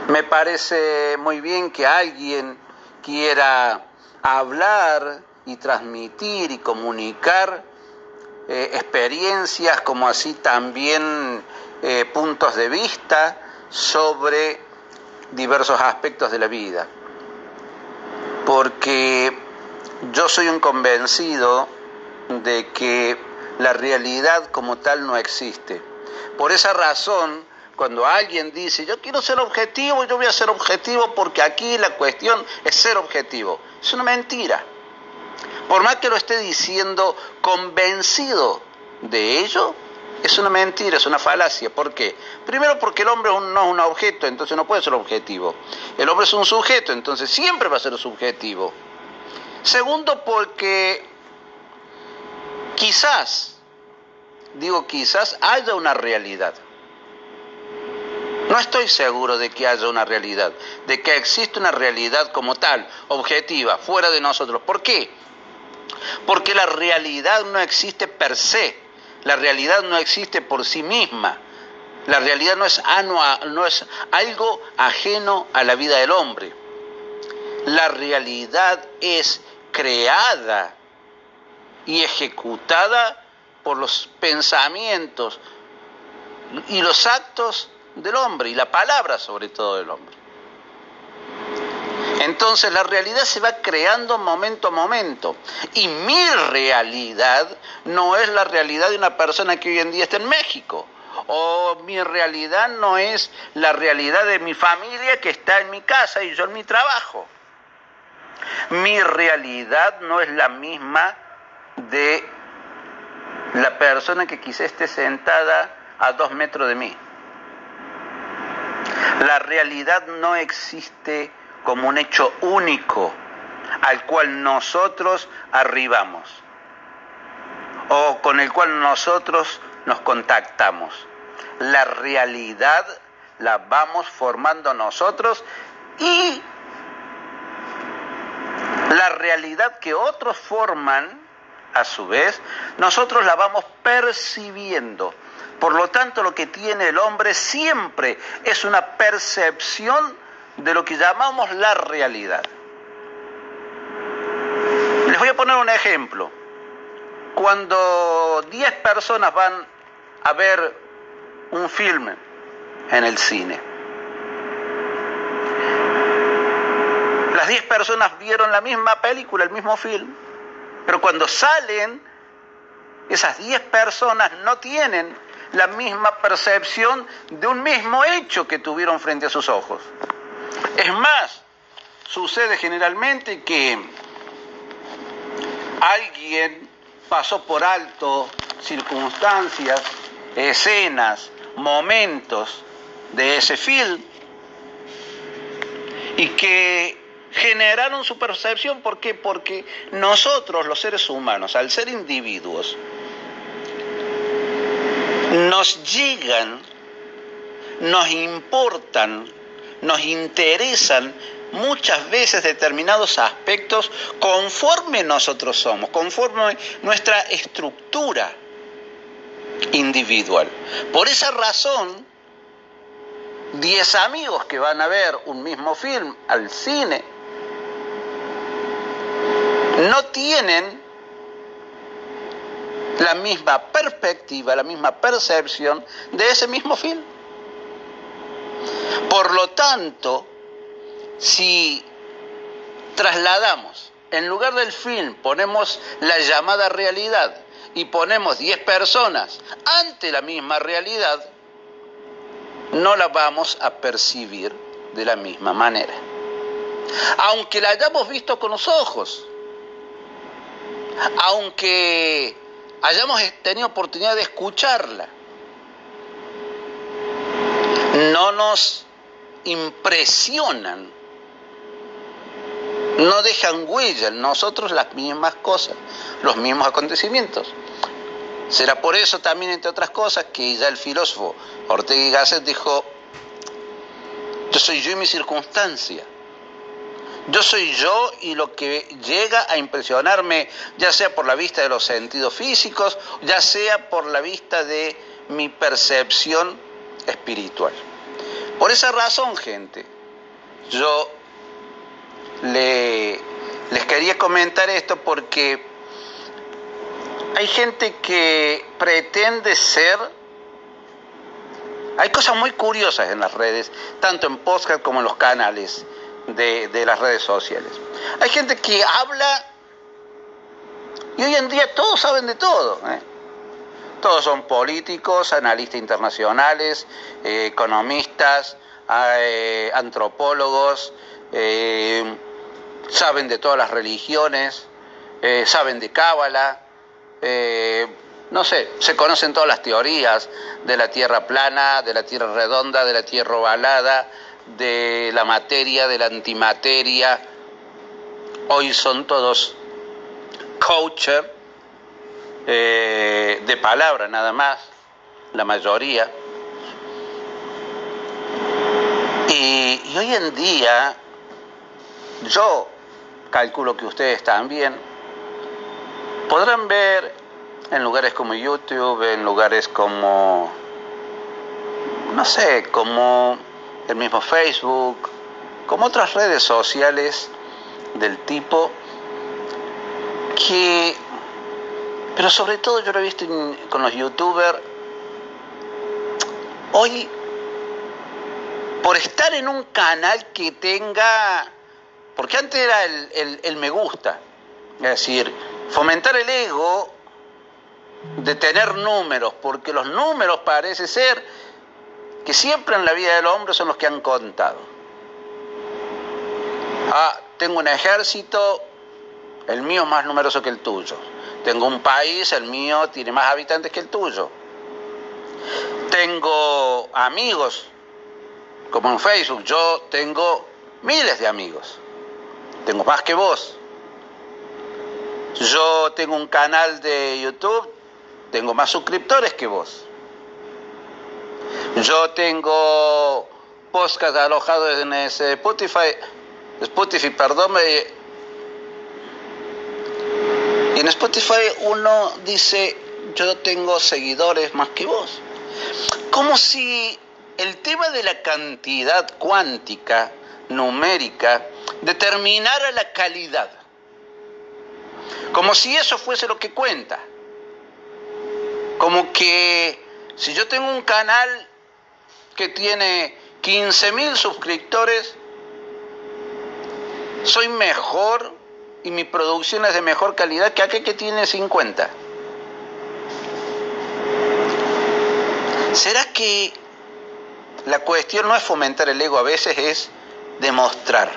Me parece muy bien que alguien quiera hablar y transmitir y comunicar eh, experiencias como así también eh, puntos de vista sobre diversos aspectos de la vida. Porque yo soy un convencido de que la realidad como tal no existe. Por esa razón, cuando alguien dice, yo quiero ser objetivo, yo voy a ser objetivo porque aquí la cuestión es ser objetivo, es una mentira. Por más que lo esté diciendo convencido de ello, es una mentira, es una falacia. ¿Por qué? Primero porque el hombre no es un objeto, entonces no puede ser objetivo. El hombre es un sujeto, entonces siempre va a ser subjetivo. Segundo, porque quizás, digo quizás, haya una realidad. No estoy seguro de que haya una realidad, de que existe una realidad como tal, objetiva, fuera de nosotros. ¿Por qué? Porque la realidad no existe per se, la realidad no existe por sí misma. La realidad no es, no es algo ajeno a la vida del hombre. La realidad es creada y ejecutada por los pensamientos y los actos del hombre y la palabra sobre todo del hombre. Entonces la realidad se va creando momento a momento. Y mi realidad no es la realidad de una persona que hoy en día está en México. O mi realidad no es la realidad de mi familia que está en mi casa y yo en mi trabajo. Mi realidad no es la misma de la persona que quizá esté sentada a dos metros de mí. La realidad no existe como un hecho único al cual nosotros arribamos o con el cual nosotros nos contactamos. La realidad la vamos formando nosotros y la realidad que otros forman, a su vez, nosotros la vamos percibiendo. Por lo tanto, lo que tiene el hombre siempre es una percepción de lo que llamamos la realidad. Les voy a poner un ejemplo. Cuando 10 personas van a ver un filme en el cine, las 10 personas vieron la misma película, el mismo film, pero cuando salen, esas 10 personas no tienen la misma percepción de un mismo hecho que tuvieron frente a sus ojos. Es más, sucede generalmente que alguien pasó por alto circunstancias, escenas, momentos de ese film y que generaron su percepción. ¿Por qué? Porque nosotros, los seres humanos, al ser individuos, nos llegan, nos importan, nos interesan muchas veces determinados aspectos conforme nosotros somos, conforme nuestra estructura individual. Por esa razón, 10 amigos que van a ver un mismo film al cine no tienen la misma perspectiva, la misma percepción de ese mismo film. Por lo tanto, si trasladamos, en lugar del film ponemos la llamada realidad y ponemos 10 personas ante la misma realidad, no la vamos a percibir de la misma manera. Aunque la hayamos visto con los ojos, aunque hayamos tenido oportunidad de escucharla, no nos impresionan, no dejan huella en nosotros las mismas cosas, los mismos acontecimientos. Será por eso también, entre otras cosas, que ya el filósofo Ortega y Gasset dijo, yo soy yo y mi circunstancia. Yo soy yo y lo que llega a impresionarme, ya sea por la vista de los sentidos físicos, ya sea por la vista de mi percepción espiritual. Por esa razón, gente, yo les quería comentar esto porque hay gente que pretende ser... Hay cosas muy curiosas en las redes, tanto en podcast como en los canales de, las redes sociales. Hay gente que habla y hoy en día todos saben de todo. ¿eh? Todos son políticos, analistas internacionales, eh, economistas, eh, antropólogos, saben de todas las religiones, saben de Cábala, no sé, se conocen todas las teorías de la Tierra plana, de la Tierra redonda, de la Tierra ovalada, de la materia, de la antimateria. Hoy son todos coaches eh, de palabra nada más, la mayoría. Y, y hoy en día, yo calculo que ustedes también podrán ver en lugares como YouTube, en lugares como, no sé, como el mismo Facebook, como otras redes sociales del tipo que, pero sobre todo yo lo he visto con los youtubers, hoy por estar en un canal que tenga, porque antes era el, el me gusta, es decir, fomentar el ego de tener números, porque los números parece ser que siempre en la vida del hombre son los que han contado. Ah, tengo un ejército, el mío es más numeroso que el tuyo. Tengo un país, el mío tiene más habitantes que el tuyo. Tengo amigos, como en Facebook, yo tengo miles de amigos. Tengo más que vos. Yo tengo un canal de YouTube, tengo más suscriptores que vos. Yo tengo podcast alojados en Spotify, Spotify, perdón, en Spotify uno dice, yo tengo seguidores más que vos. Como si el tema de la cantidad cuántica, numérica, determinara la calidad. Como si eso fuese lo que cuenta. Como que si yo tengo un canal que tiene 15 mil suscriptores, soy mejor y mi producción es de mejor calidad que aquel que tiene 50. ¿Será que la cuestión no es fomentar el ego, a veces es demostrar?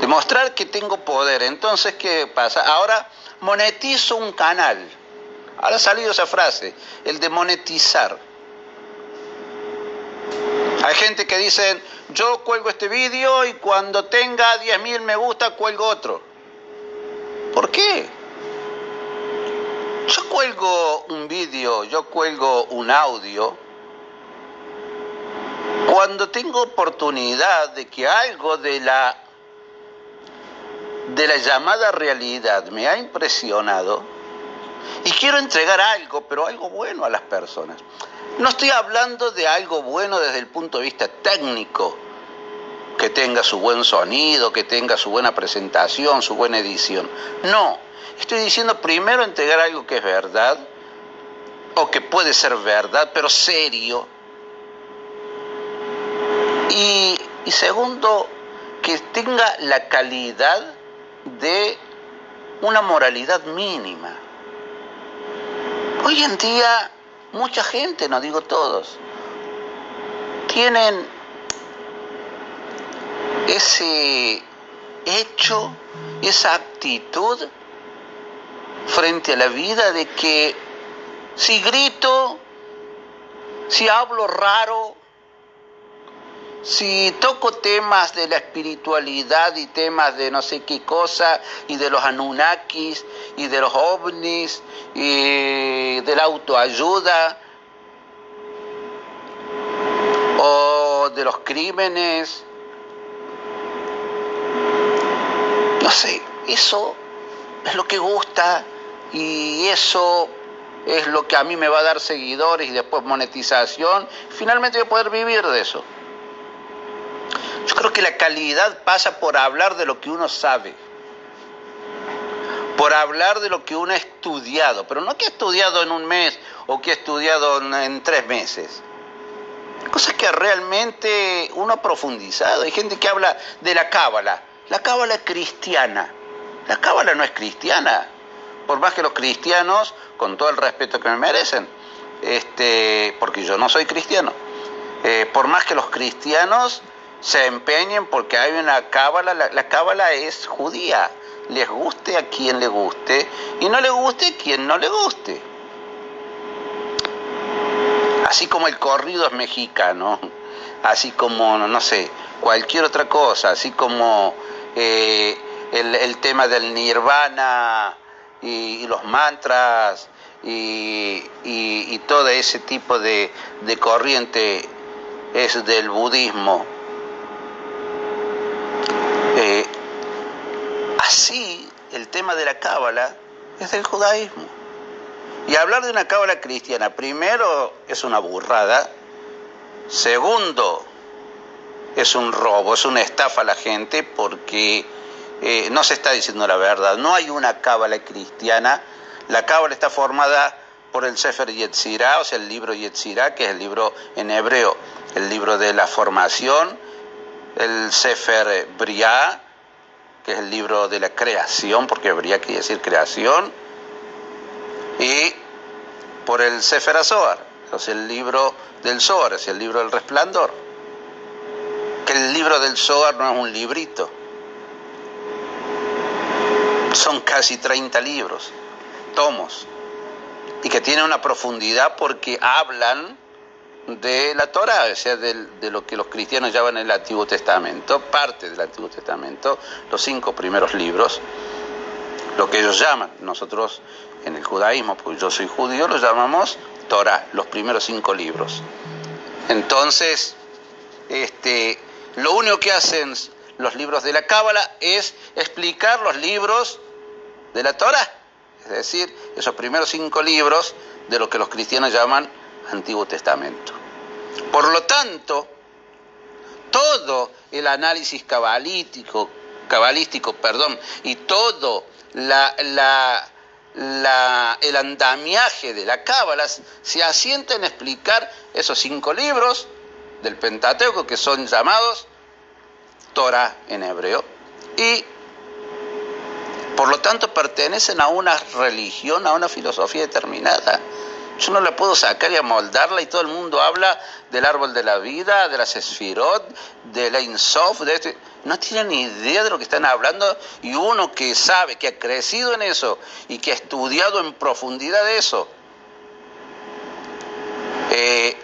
Demostrar que tengo poder. Entonces, ¿qué pasa? Ahora monetizo un canal Ahora ha salido esa frase, el de monetizar. Hay gente que dice, yo cuelgo este vídeo y cuando tenga 10.000 me gusta, cuelgo otro. ¿Por qué? Yo cuelgo un vídeo, yo cuelgo un audio cuando tengo oportunidad de que algo de la de la llamada realidad me ha impresionado y quiero entregar algo, pero algo bueno a las personas. No estoy hablando de algo bueno desde el punto de vista técnico, que tenga su buen sonido, que tenga su buena presentación, su buena edición. No, estoy diciendo primero entregar algo que es verdad, o que puede ser verdad, pero serio. Y, y segundo, que tenga la calidad de una moralidad mínima. Hoy en día mucha gente, no digo todos, tienen ese hecho, esa actitud frente a la vida de que si grito, si hablo raro, si toco temas de la espiritualidad y temas de no sé qué cosa, y de los Anunnakis, y de los ovnis, y de la autoayuda, o de los crímenes, no sé, eso es lo que gusta y eso es lo que a mí me va a dar seguidores y después monetización. Finalmente voy a poder vivir de eso. Yo creo que la calidad pasa por hablar de lo que uno sabe, por hablar de lo que uno ha estudiado, pero no que ha estudiado en un mes o que ha estudiado en tres meses. Cosas que realmente uno ha profundizado. Hay gente que habla de la cábala, la cábala cristiana. La cábala no es cristiana, por más que los cristianos, con todo el respeto que me merecen, este, porque yo no soy cristiano, eh, por más que los cristianos se empeñen porque hay una cábala, la, cábala es judía, les guste a quien le guste y no le guste a quien no le guste. Así como el corrido es mexicano, así como, no sé, cualquier otra cosa, así como eh, el, tema del nirvana y, los mantras y, todo ese tipo de, de corriente es del budismo eh, así, el tema de la cábala es del judaísmo. Y hablar de una cábala cristiana, primero, es una burrada. Segundo, es un robo, es una estafa a la gente porque eh, no se está diciendo la verdad. No hay una cábala cristiana. La cábala está formada por el Sefer Yetzirah, o sea, el libro Yetzirah, que es el libro en hebreo, el libro de la formación, el Sefer Briah, que es el libro de la creación, porque Briah quiere decir creación, y por el Sefer o sea, el libro del Zohar, es el libro del resplandor. Que el libro del Zohar no es un librito, son casi 30 libros, tomos, y que tienen una profundidad porque hablan de la Torah, o sea, de, lo que los cristianos llaman el Antiguo Testamento, parte del Antiguo Testamento, los cinco primeros libros, lo que ellos llaman, nosotros en el judaísmo, porque yo soy judío, lo llamamos Torah, los primeros cinco libros. Entonces, este, lo único que hacen los libros de la Cábala es explicar los libros de la Torah, es decir, esos primeros cinco libros de lo que los cristianos llaman Antiguo Testamento. Por lo tanto, todo el análisis cabalístico, perdón, y todo el andamiaje de la cábala se asienta en explicar esos cinco libros del Pentateuco que son llamados Torah en hebreo y por lo tanto pertenecen a una religión, a una filosofía determinada. Yo no la puedo sacar y amoldarla y todo el mundo habla del árbol de la vida, de las esfirot, de la insof, de este. No tienen ni idea de lo que están hablando y uno que sabe, que ha crecido en eso y que ha estudiado en profundidad eso, eh,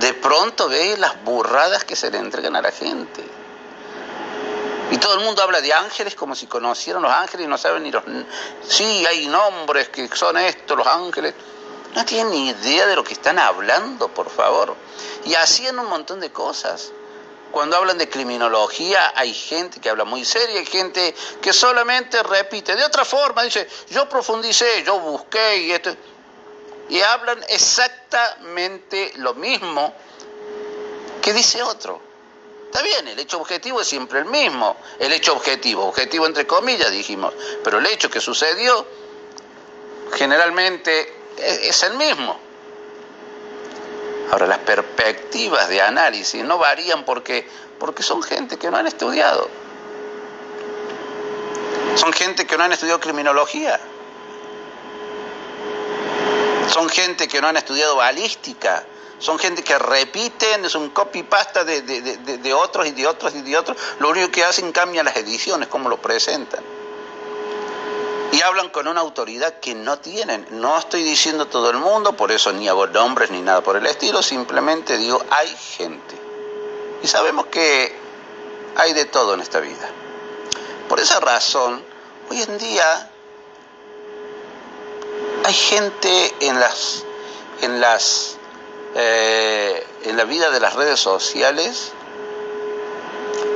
de pronto ve las burradas que se le entregan a la gente. Y todo el mundo habla de ángeles como si conocieran los ángeles y no saben ni los... Sí, hay nombres que son estos, los ángeles. No tienen ni idea de lo que están hablando, por favor. Y hacían un montón de cosas. Cuando hablan de criminología hay gente que habla muy seria, hay gente que solamente repite de otra forma, dice, yo profundicé, yo busqué y esto. Y hablan exactamente lo mismo que dice otro. Está bien, el hecho objetivo es siempre el mismo, el hecho objetivo, objetivo entre comillas dijimos, pero el hecho que sucedió generalmente es el mismo. Ahora, las perspectivas de análisis no varían porque, porque son gente que no han estudiado. Son gente que no han estudiado criminología. Son gente que no han estudiado balística. Son gente que repiten, es un copy-pasta de, de, otros y de otros y de otros. Lo único que hacen cambia las ediciones, cómo lo presentan y hablan con una autoridad que no tienen. No estoy diciendo todo el mundo, por eso ni hago nombres ni nada por el estilo, simplemente digo, hay gente. Y sabemos que hay de todo en esta vida. Por esa razón, hoy en día hay gente en las en las eh, en la vida de las redes sociales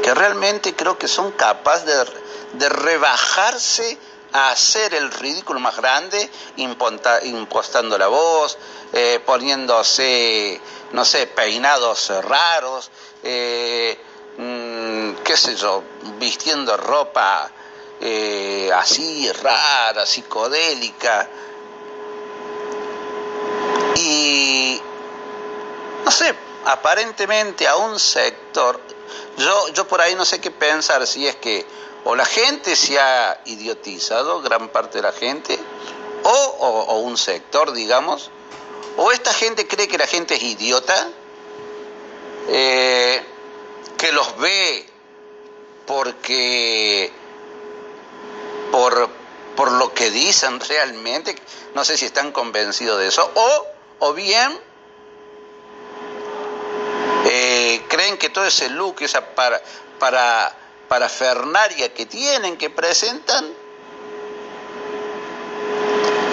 que realmente creo que son capaces de, de rebajarse a hacer el ridículo más grande, impostando la voz, eh, poniéndose, no sé, peinados raros, eh, mm, qué sé yo, vistiendo ropa así rara, psicodélica. Y, no sé, aparentemente a un sector, yo, yo por ahí no sé qué pensar, si es que o la gente se ha idiotizado, gran parte de la gente, o, un sector, digamos, o esta gente cree que la gente es idiota, eh, que los ve porque por, por lo que dicen realmente, no sé si están convencidos de eso, o, o bien creen que todo ese look, esa para, para parafernaria que tienen, que presentan,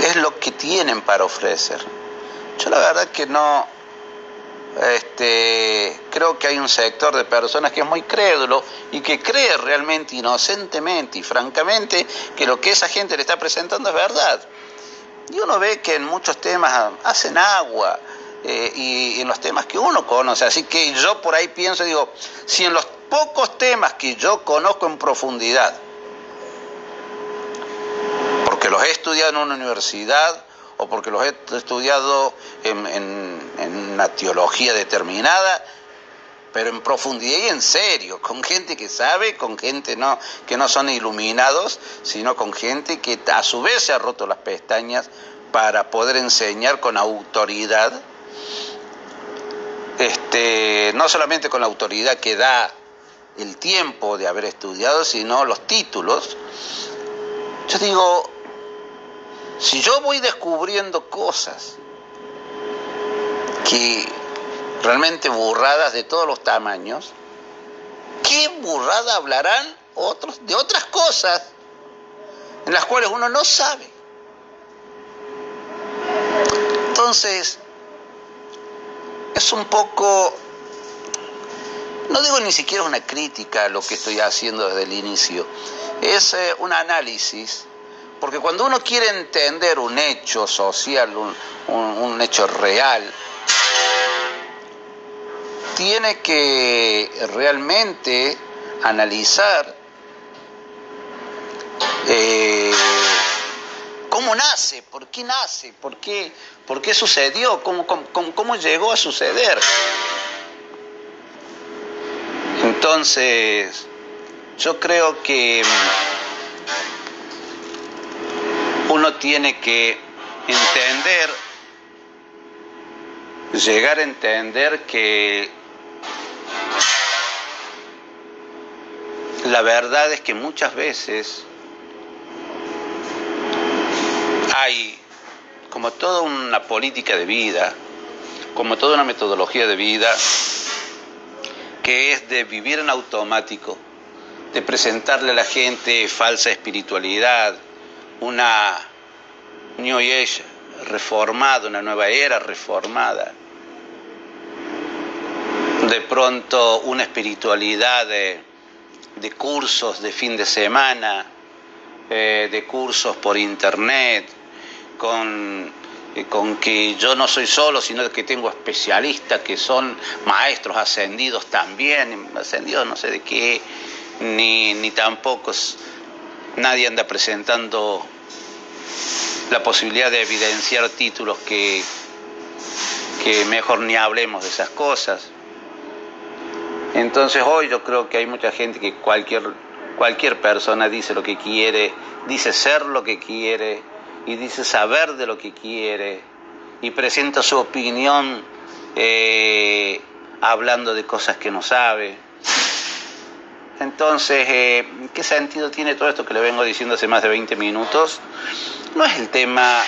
es lo que tienen para ofrecer. Yo la verdad que no, este, creo que hay un sector de personas que es muy crédulo y que cree realmente inocentemente y francamente que lo que esa gente le está presentando es verdad. Y uno ve que en muchos temas hacen agua eh, y, y en los temas que uno conoce. Así que yo por ahí pienso, digo, si en los pocos temas que yo conozco en profundidad, porque los he estudiado en una universidad o porque los he estudiado en, una teología determinada, pero en profundidad y en serio, con gente que sabe, con gente no, que no son iluminados, sino con gente que a su vez se ha roto las pestañas para poder enseñar con autoridad, este, no solamente con la autoridad que da el tiempo de haber estudiado, sino los títulos. Yo digo, si yo voy descubriendo cosas que realmente burradas de todos los tamaños, ¿qué burrada hablarán otros de otras cosas en las cuales uno no sabe? Entonces, es un poco no digo ni siquiera una crítica a lo que estoy haciendo desde el inicio, es eh, un análisis, porque cuando uno quiere entender un hecho social, un, hecho real, tiene que realmente analizar eh, cómo nace, por qué nace, por qué, por qué sucedió, cómo, cómo llegó a suceder. Entonces, yo creo que mm, uno tiene que entender, llegar a entender que la verdad es que muchas veces hay como toda una política de vida, como toda una metodología de vida que es de vivir en automático, de presentarle a la gente falsa espiritualidad, una New Age reformada, una nueva era reformada. De pronto una espiritualidad de, cursos de fin de semana, eh, de cursos por internet, con eh, con que yo no soy solo, sino que tengo especialistas que son maestros ascendidos también, ascendidos no sé de qué, ni, ni tampoco nadie anda presentando la posibilidad de evidenciar títulos que, que mejor ni hablemos de esas cosas. Entonces hoy yo creo que hay mucha gente que cualquier, cualquier persona dice lo que quiere, dice ser lo que quiere, y dice saber de lo que quiere y presenta su opinión eh, hablando de cosas que no sabe. Entonces, eh, ¿qué sentido tiene todo esto que le vengo diciendo hace más de 20 minutos? No es el tema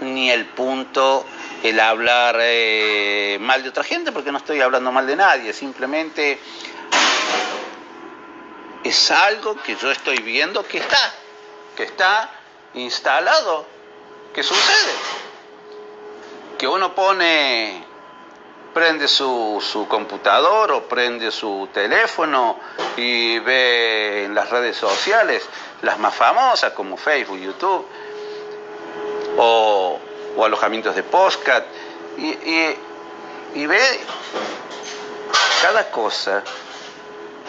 ni el punto el hablar eh, mal de otra gente, porque no estoy hablando mal de nadie, simplemente es algo que yo estoy viendo que está que está instalado. ¿Qué sucede? Que uno pone, prende su, su computador o prende su teléfono y ve en las redes sociales, las más famosas como Facebook, YouTube, o, alojamientos de postcat, y, y ve cada cosa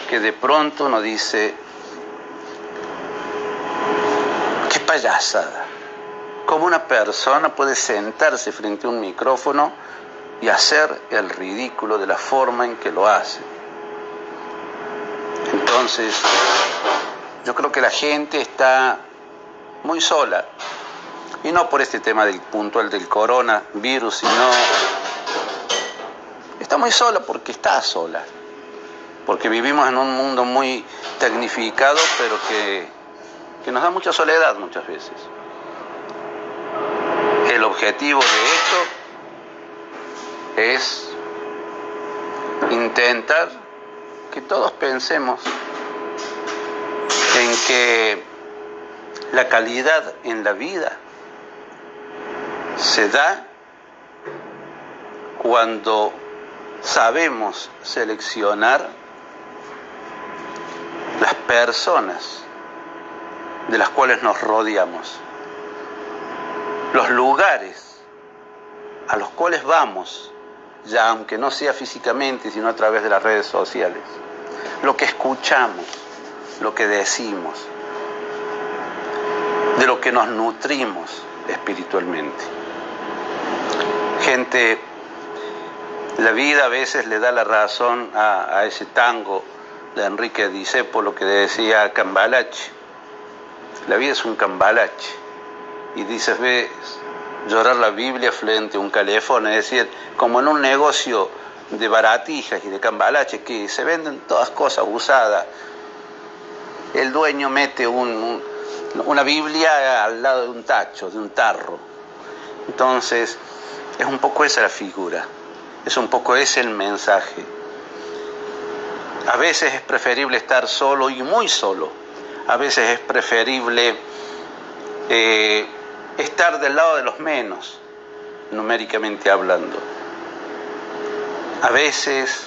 que de pronto uno dice, payasada. ¿Cómo una persona puede sentarse frente a un micrófono y hacer el ridículo de la forma en que lo hace? Entonces, yo creo que la gente está muy sola. Y no por este tema del puntual del coronavirus, sino está muy sola porque está sola. Porque vivimos en un mundo muy tecnificado, pero que que nos da mucha soledad muchas veces. El objetivo de esto es intentar que todos pensemos en que la calidad en la vida se da cuando sabemos seleccionar las personas de las cuales nos rodeamos, los lugares a los cuales vamos, ya aunque no sea físicamente, sino a través de las redes sociales, lo que escuchamos, lo que decimos, de lo que nos nutrimos espiritualmente. Gente, la vida a veces le da la razón a, ese tango de Enrique lo que decía Cambalache, la vida es un cambalache. Y dices, ves llorar la Biblia frente a un calefón, es decir, como en un negocio de baratijas y de cambalache que se venden todas cosas usadas. El dueño mete una Biblia al lado de un tacho, de un tarro. Entonces, es un poco esa la figura, es un poco ese el mensaje. A veces es preferible estar solo y muy solo a veces es preferible eh, estar del lado de los menos, numéricamente hablando. A veces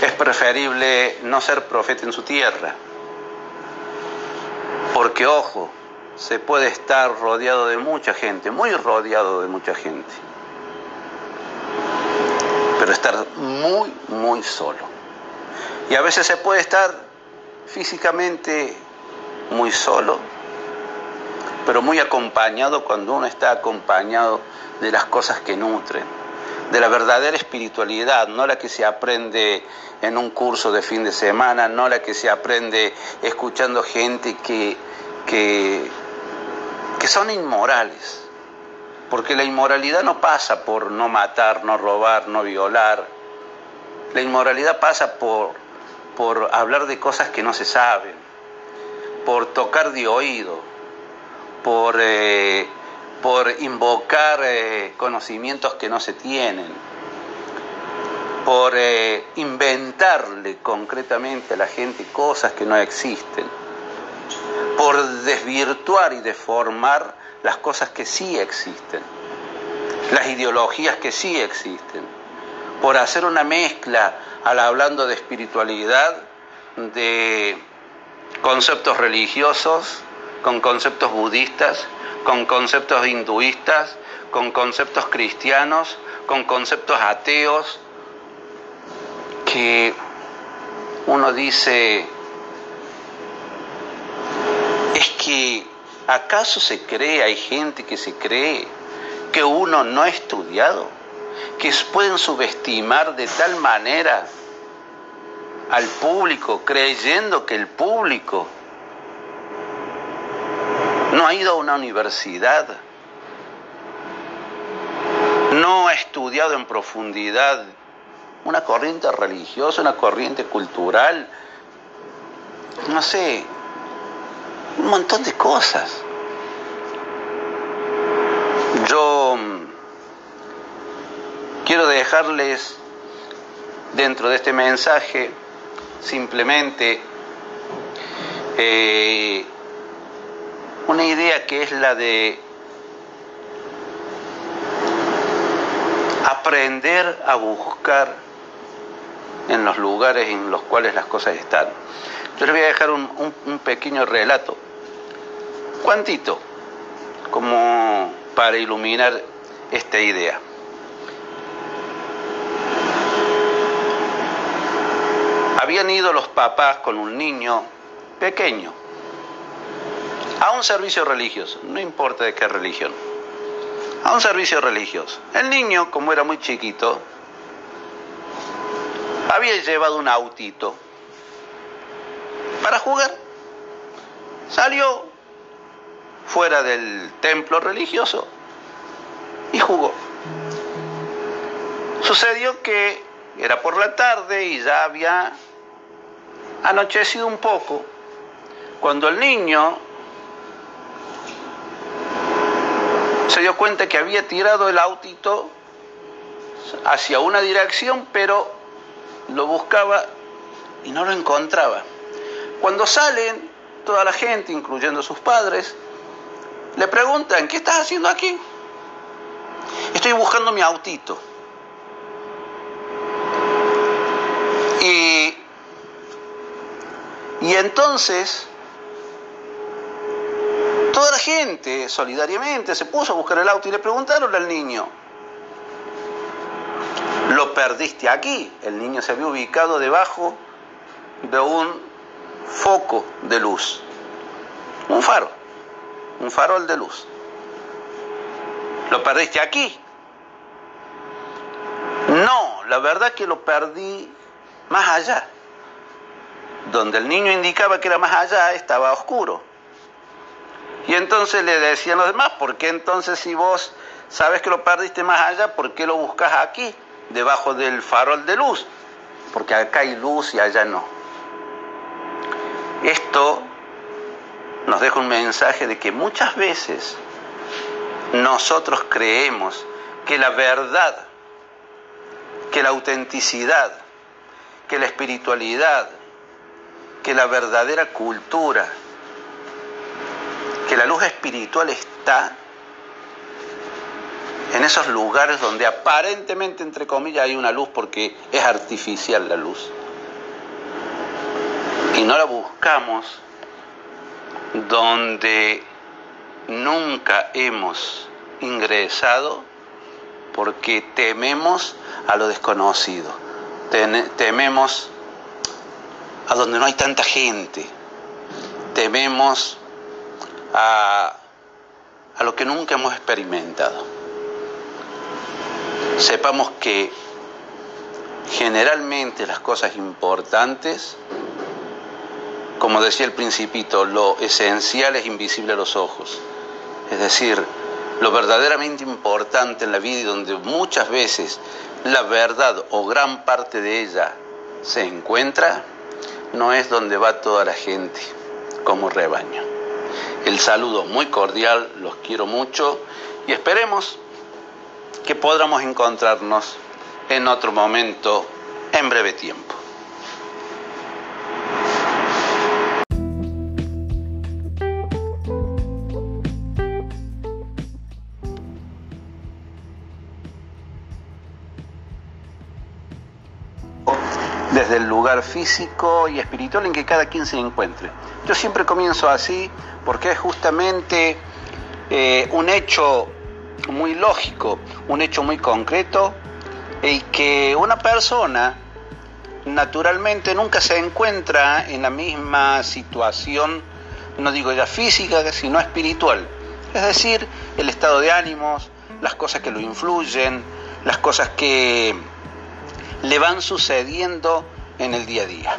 es preferible no ser profeta en su tierra, porque ojo, se puede estar rodeado de mucha gente, muy rodeado de mucha gente, pero estar muy, muy solo. Y a veces se puede estar físicamente muy solo, pero muy acompañado cuando uno está acompañado de las cosas que nutren, de la verdadera espiritualidad, no la que se aprende en un curso de fin de semana, no la que se aprende escuchando gente que, que, que son inmorales. Porque la inmoralidad no pasa por no matar, no robar, no violar. La inmoralidad pasa por por hablar de cosas que no se saben, por tocar de oído, por, eh, por invocar eh, conocimientos que no se tienen, por eh, inventarle concretamente a la gente cosas que no existen, por desvirtuar y deformar las cosas que sí existen, las ideologías que sí existen, por hacer una mezcla al hablando de espiritualidad, de conceptos religiosos, con conceptos budistas, con conceptos hinduistas, con conceptos cristianos, con conceptos ateos, que uno dice, es que ¿acaso se cree, hay gente que se cree que uno no ha estudiado, que pueden subestimar de tal manera al público, creyendo que el público no ha ido a una universidad, no ha estudiado en profundidad una corriente religiosa, una corriente cultural, no sé, un montón de cosas. Yo quiero dejarles dentro de este mensaje simplemente eh, una idea que es la de aprender a buscar en los lugares en los cuales las cosas están. Yo les voy a dejar un, pequeño relato, cuantito, como para iluminar esta idea. Habían ido los papás con un niño pequeño a un servicio religioso, no importa de qué religión, a un servicio religioso. El niño, como era muy chiquito, había llevado un autito para jugar. Salió fuera del templo religioso y jugó. Sucedió que era por la tarde y ya había anochecido un poco, cuando el niño se dio cuenta que había tirado el autito hacia una dirección, pero lo buscaba y no lo encontraba. Cuando salen, toda la gente, incluyendo sus padres, le preguntan, ¿qué estás haciendo aquí? Estoy buscando mi autito. Y, y entonces Toda la gente solidariamente se puso a buscar el auto y le preguntaron al niño, lo perdiste aquí. El niño se había ubicado debajo de un foco de luz, un faro, un farol de luz. Lo perdiste aquí. No, la verdad que lo perdí más allá. Donde el niño indicaba que era más allá estaba oscuro. Y entonces le decían los demás, ¿por qué entonces si vos sabes que lo perdiste más allá, ¿por qué lo buscas aquí, debajo del farol de luz? Porque acá hay luz y allá no. Esto nos deja un mensaje de que muchas veces nosotros creemos que la verdad, que la autenticidad, que la espiritualidad, que la verdadera cultura, que la luz espiritual está en esos lugares donde aparentemente, entre comillas, hay una luz porque es artificial la luz. Y no la buscamos donde nunca hemos ingresado porque tememos a lo desconocido, tememos a donde no hay tanta gente, tememos a, lo que nunca hemos experimentado. Sepamos que generalmente las cosas importantes, como decía el principito, lo esencial es invisible a los ojos. Es decir, lo verdaderamente importante en la vida y donde muchas veces la verdad o gran parte de ella se encuentra, no es donde va toda la gente como rebaño el saludo muy cordial, los quiero mucho y esperemos que podamos encontrarnos en otro momento en breve tiempo. Desde el lugar físico y espiritual en que cada quien se encuentre. Yo siempre comienzo así porque es justamente eh, un hecho muy lógico, un hecho muy concreto, el que una persona naturalmente nunca se encuentra en la misma situación, no digo ya física, sino espiritual. Es decir, el estado de ánimos, las cosas que lo influyen, las cosas que le van sucediendo en el día a día.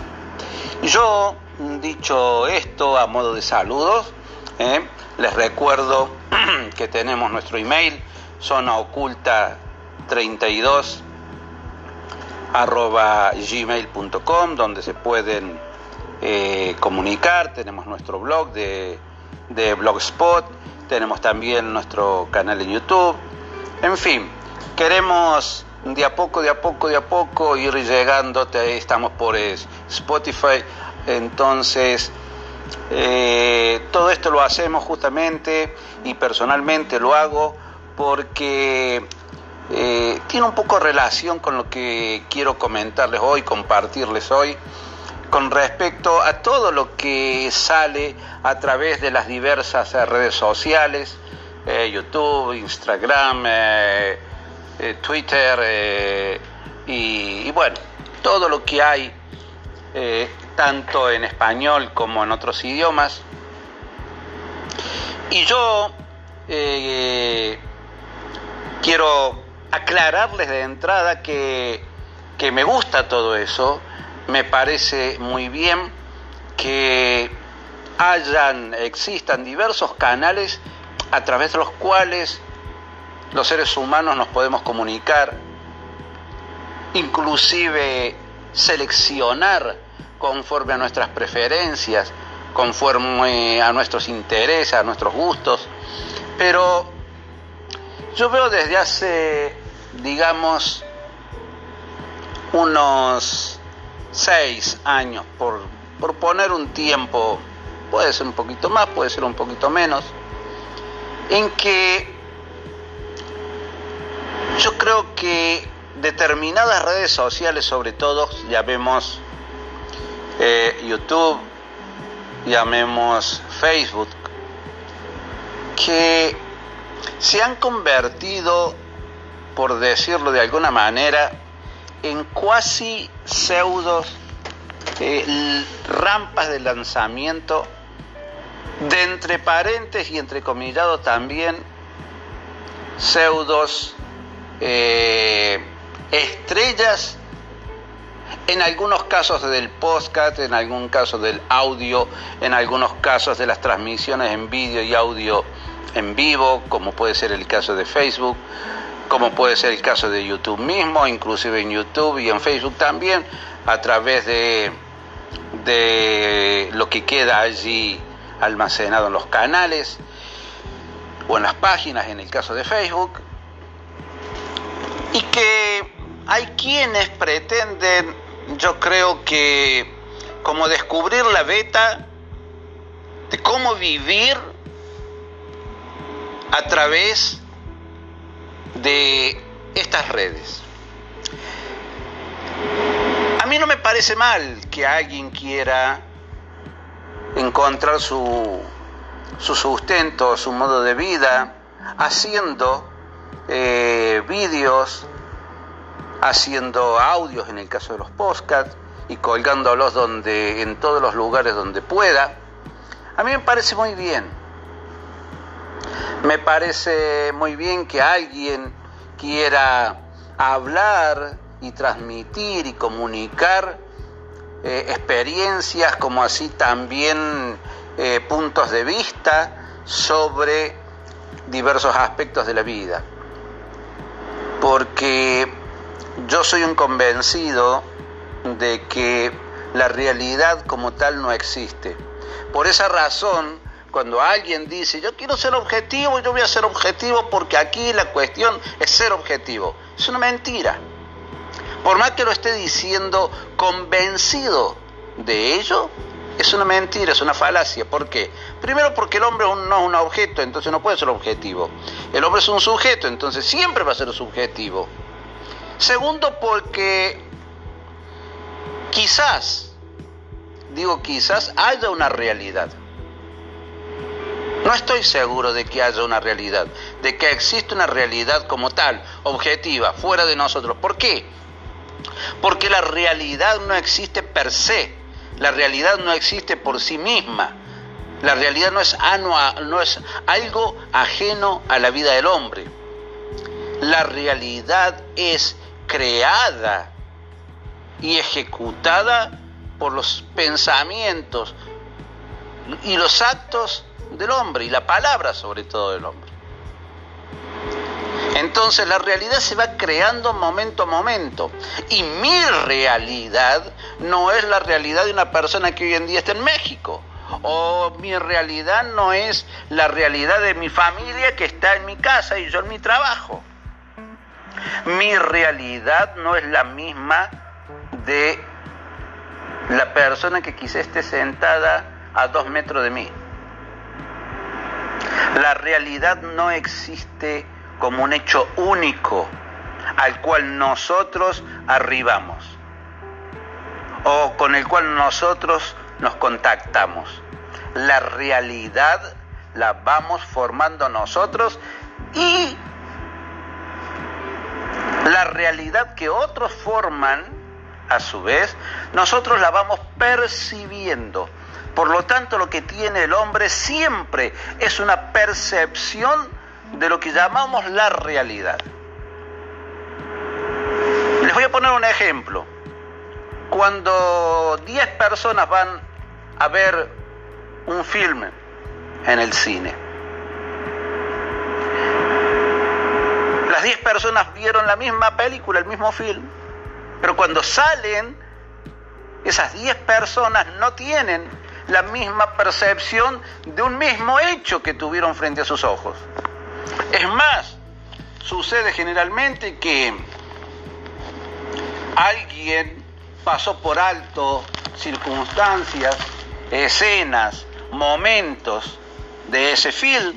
Yo, dicho esto a modo de saludos, ¿eh? les recuerdo que tenemos nuestro email, zona oculta 32 arroba gmail.com donde se pueden eh, comunicar, tenemos nuestro blog de, de Blogspot, tenemos también nuestro canal en YouTube, en fin, queremos de a poco, de a poco, de a poco ir llegando, estamos por Spotify, entonces eh, todo esto lo hacemos justamente y personalmente lo hago porque eh, tiene un poco relación con lo que quiero comentarles hoy, compartirles hoy, con respecto a todo lo que sale a través de las diversas redes sociales, eh, YouTube, Instagram, eh, Twitter eh, y, bueno, todo lo que hay, eh, tanto en español como en otros idiomas. Y yo quiero aclararles de entrada que, que me gusta todo eso, me parece muy bien que hayan, existan diversos canales a través de los cuales los seres humanos nos podemos comunicar, inclusive seleccionar conforme a nuestras preferencias, conforme a nuestros intereses, a nuestros gustos. Pero yo veo desde hace, digamos, unos seis años, por, por poner un tiempo, puede ser un poquito más, puede ser un poquito menos, en que yo creo que determinadas redes sociales, sobre todo, llamemos eh, YouTube, llamemos Facebook, que se han convertido, por decirlo de alguna manera, en cuasi pseudos eh, rampas de lanzamiento, de entre paréntesis y entre comillados también, pseudos eh, estrellas, en algunos casos del podcast, en algún caso del audio, en algunos casos de las transmisiones en vídeo y audio en vivo, como puede ser el caso de Facebook, como puede ser el caso de YouTube mismo, inclusive en YouTube y en Facebook también, a través de, de lo que queda allí almacenado en los canales o en las páginas, en el caso de Facebook, y que hay quienes pretenden, yo creo que como descubrir la beta de cómo vivir a través de estas redes. A mí no me parece mal que alguien quiera encontrar su, su sustento, su modo de vida, haciendo eh, vídeos, haciendo audios en el caso de los podcasts y colgándolos donde, en todos los lugares donde pueda. A mí me parece muy bien. Me parece muy bien que alguien quiera hablar y transmitir y comunicar eh, experiencias como así también eh, puntos de vista sobre diversos aspectos de la vida porque yo soy un convencido de que la realidad como tal no existe. Por esa razón, cuando alguien dice, yo quiero ser objetivo, yo voy a ser objetivo porque aquí la cuestión es ser objetivo. Es una mentira. Por más que lo esté diciendo convencido de ello, es una mentira, es una falacia. ¿Por qué? Primero porque el hombre no es un objeto, entonces no puede ser objetivo. El hombre es un sujeto, entonces siempre va a ser subjetivo. Segundo porque quizás, digo quizás, haya una realidad. No estoy seguro de que haya una realidad, de que existe una realidad como tal, objetiva, fuera de nosotros. ¿Por qué? Porque la realidad no existe per se, la realidad no existe por sí misma. La realidad no es, no es algo ajeno a la vida del hombre. La realidad es creada y ejecutada por los pensamientos y los actos del hombre y la palabra sobre todo del hombre. Entonces la realidad se va creando momento a momento. Y mi realidad no es la realidad de una persona que hoy en día está en México. O mi realidad no es la realidad de mi familia que está en mi casa y yo en mi trabajo. Mi realidad no es la misma de la persona que quizá esté sentada a dos metros de mí. La realidad no existe como un hecho único al cual nosotros arribamos o con el cual nosotros nos contactamos. La realidad la vamos formando nosotros y la realidad que otros forman, a su vez, nosotros la vamos percibiendo. Por lo tanto, lo que tiene el hombre siempre es una percepción de lo que llamamos la realidad. Les voy a poner un ejemplo. Cuando 10 personas van a ver un filme en el cine, las 10 personas vieron la misma película, el mismo film, pero cuando salen, esas 10 personas no tienen la misma percepción de un mismo hecho que tuvieron frente a sus ojos. Es más, sucede generalmente que alguien pasó por alto circunstancias, escenas, momentos de ese film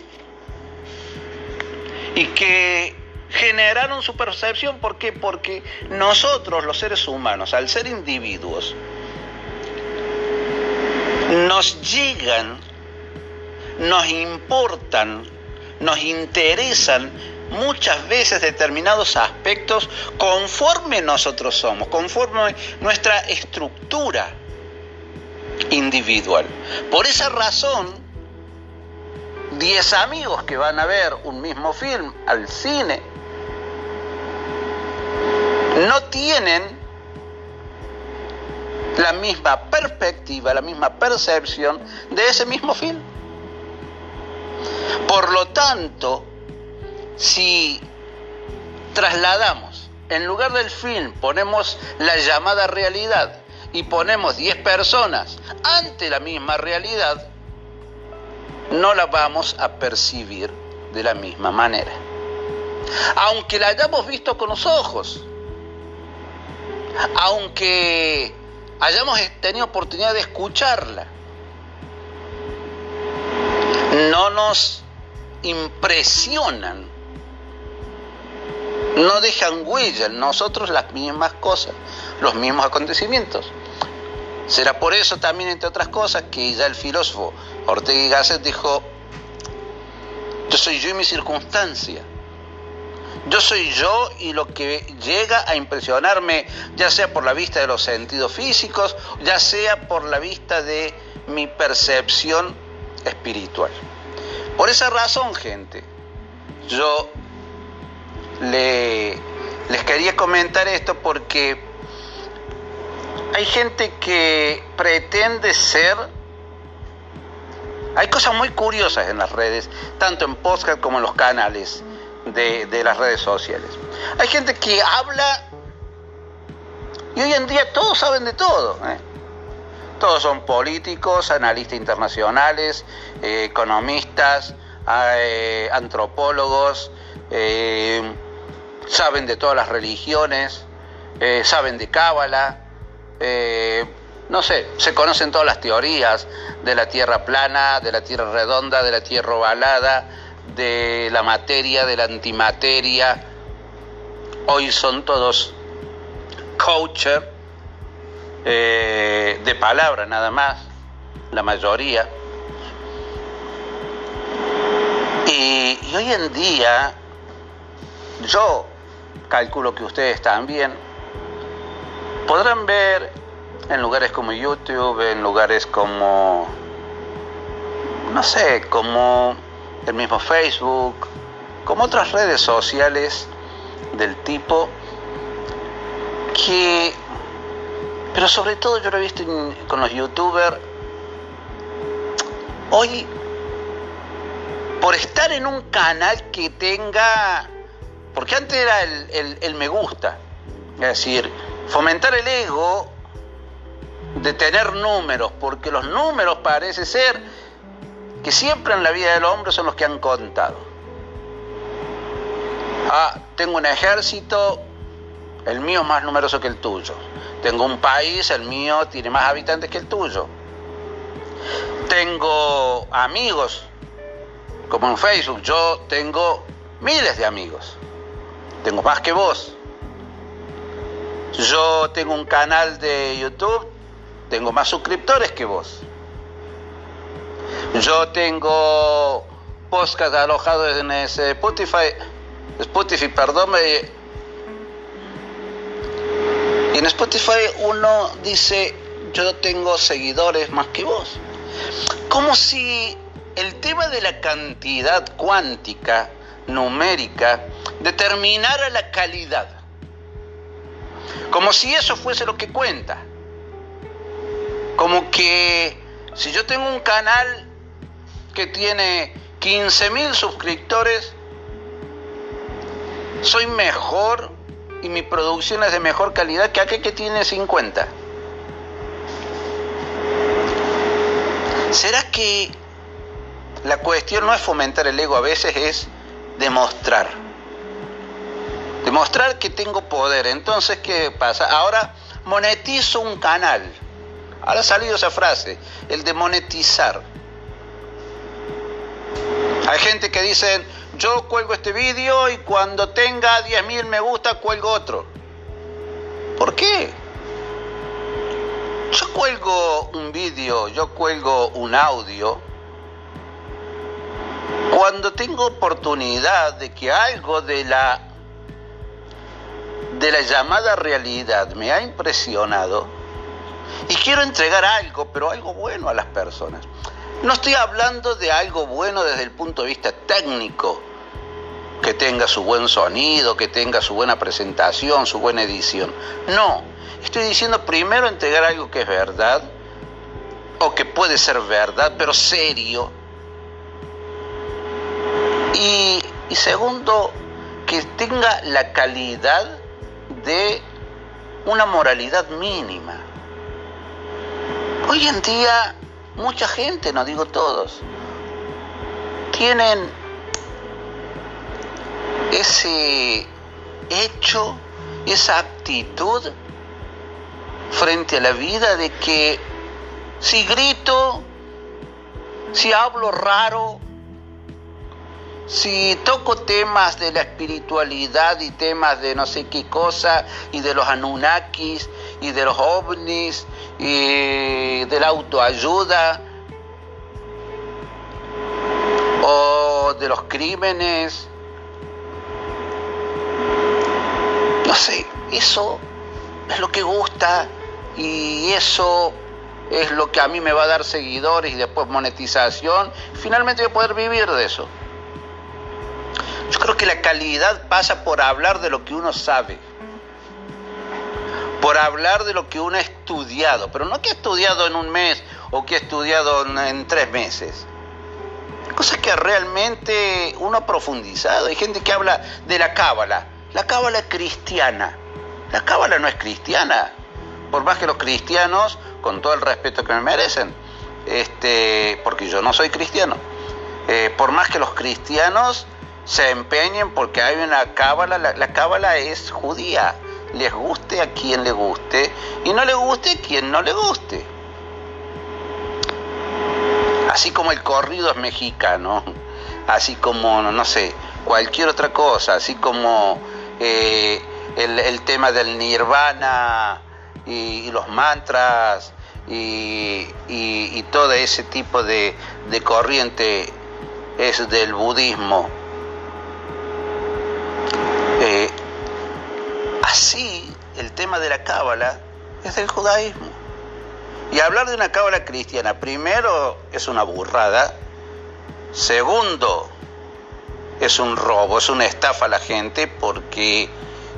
y que generaron su percepción. ¿Por qué? Porque nosotros, los seres humanos, al ser individuos, nos llegan, nos importan nos interesan muchas veces determinados aspectos conforme nosotros somos, conforme nuestra estructura individual. Por esa razón, 10 amigos que van a ver un mismo film al cine no tienen la misma perspectiva, la misma percepción de ese mismo film. Por lo tanto, si trasladamos, en lugar del film ponemos la llamada realidad y ponemos 10 personas ante la misma realidad, no la vamos a percibir de la misma manera. Aunque la hayamos visto con los ojos, aunque hayamos tenido oportunidad de escucharla, no nos impresionan, no dejan huella en nosotros las mismas cosas, los mismos acontecimientos. Será por eso también, entre otras cosas, que ya el filósofo Ortega y Gasset dijo, yo soy yo y mi circunstancia. Yo soy yo y lo que llega a impresionarme, ya sea por la vista de los sentidos físicos, ya sea por la vista de mi percepción espiritual. Por esa razón, gente, yo les quería comentar esto porque hay gente que pretende ser... Hay cosas muy curiosas en las redes, tanto en podcast como en los canales de, las redes sociales. Hay gente que habla y hoy en día todos saben de todo. ¿eh? Todos son políticos, analistas internacionales, eh, economistas, eh, antropólogos, eh, saben de todas las religiones, saben de Cábala, no sé, se conocen todas las teorías de la tierra plana, de la tierra redonda, de la tierra ovalada, de la materia, de la antimateria. Hoy son todos coaches eh, de palabra nada más, la mayoría. Y, y hoy en día, yo calculo que ustedes también podrán ver en lugares como YouTube, en lugares como, no sé, como el mismo Facebook, como otras redes sociales del tipo que, pero sobre todo yo lo he visto con los youtubers, hoy, por estar en un canal que tenga, porque antes era el, el me gusta, es decir, fomentar el ego de tener números, porque los números parece ser que siempre en la vida del hombre son los que han contado. Ah, tengo un ejército, el mío es más numeroso que el tuyo. Tengo un país, el mío tiene más habitantes que el tuyo. Tengo amigos, como en Facebook, yo tengo miles de amigos. Tengo más que vos. Yo tengo un canal de YouTube, tengo más suscriptores que vos. Yo tengo podcast alojados en Spotify, Spotify, perdón, en Spotify uno dice, yo tengo seguidores más que vos. Como si el tema de la cantidad cuántica, numérica, determinara la calidad. Como si eso fuese lo que cuenta. Como que si yo tengo un canal que tiene 15.000 suscriptores, soy mejor y mi producción es de mejor calidad que aquel que tiene 50. ¿Será que la cuestión no es fomentar el ego, a veces es demostrar? Demostrar que tengo poder. Entonces, ¿qué pasa? Ahora monetizo un canal Ahora ha salido esa frase, el de monetizar. Hay gente que dice, yo cuelgo este vídeo y cuando tenga 10.000 me gusta, cuelgo otro. ¿Por qué? Yo cuelgo un vídeo, yo cuelgo un audio cuando tengo oportunidad de que algo de la de la llamada realidad me ha impresionado y quiero entregar algo, pero algo bueno a las personas. No estoy hablando de algo bueno desde el punto de vista técnico, que tenga su buen sonido, que tenga su buena presentación, su buena edición. No, estoy diciendo primero entregar algo que es verdad, o que puede ser verdad, pero serio. Y, y segundo, que tenga la calidad de una moralidad mínima. Hoy en día mucha gente, no digo todos, tienen ese hecho, esa actitud frente a la vida de que si grito, si hablo raro, si toco temas de la espiritualidad y temas de no sé qué cosa y de los Anunnakis y de los ovnis y de la autoayuda o de los crímenes. No sé, eso es lo que gusta y eso es lo que a mí me va a dar seguidores y después monetización. Finalmente voy a poder vivir de eso. Yo creo que la calidad pasa por hablar de lo que uno sabe por hablar de lo que uno ha estudiado, pero no que ha estudiado en un mes o que ha estudiado en tres meses. Cosas que realmente uno ha profundizado. Hay gente que habla de la cábala, la cábala cristiana. La cábala no es cristiana. por más que los cristianos, con todo el respeto que me merecen, este, porque yo no soy cristiano, eh, por más que los cristianos se empeñen porque hay una cábala, la, cábala es judía, les guste a quien le guste y no le guste a quien no le guste. Así como el corrido es mexicano, así como, no sé, cualquier otra cosa, así como eh, el, tema del nirvana y, los mantras y, todo ese tipo de, de corriente es del budismo. Eh, así, el tema de la cábala es del judaísmo. Y hablar de una cábala cristiana, primero, es una burrada. Segundo, es un robo, es una estafa a la gente porque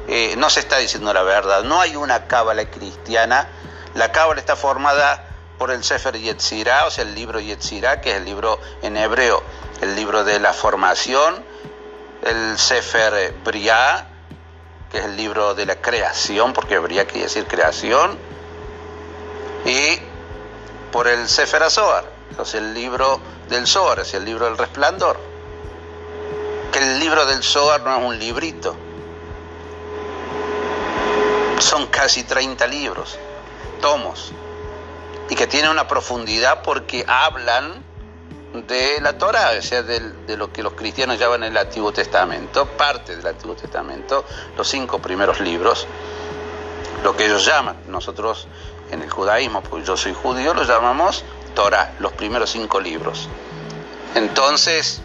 eh, no se está diciendo la verdad. No hay una cábala cristiana. La cábala está formada por el Sefer Yetzirah, o sea, el libro Yetzirah, que es el libro en hebreo, el libro de la formación, el Sefer Briah, que es el libro de la creación, porque Briah quiere decir creación, y por el Sefer o sea, el libro del Zohar, es el libro del resplandor. Que el libro del Zohar no es un librito, son casi 30 libros, tomos y que tiene una profundidad porque hablan de la Torah, o sea, de, lo que los cristianos llaman el Antiguo Testamento, parte del Antiguo Testamento, los cinco primeros libros, lo que ellos llaman, nosotros en el judaísmo, porque yo soy judío, lo llamamos Torah, los primeros cinco libros. Entonces,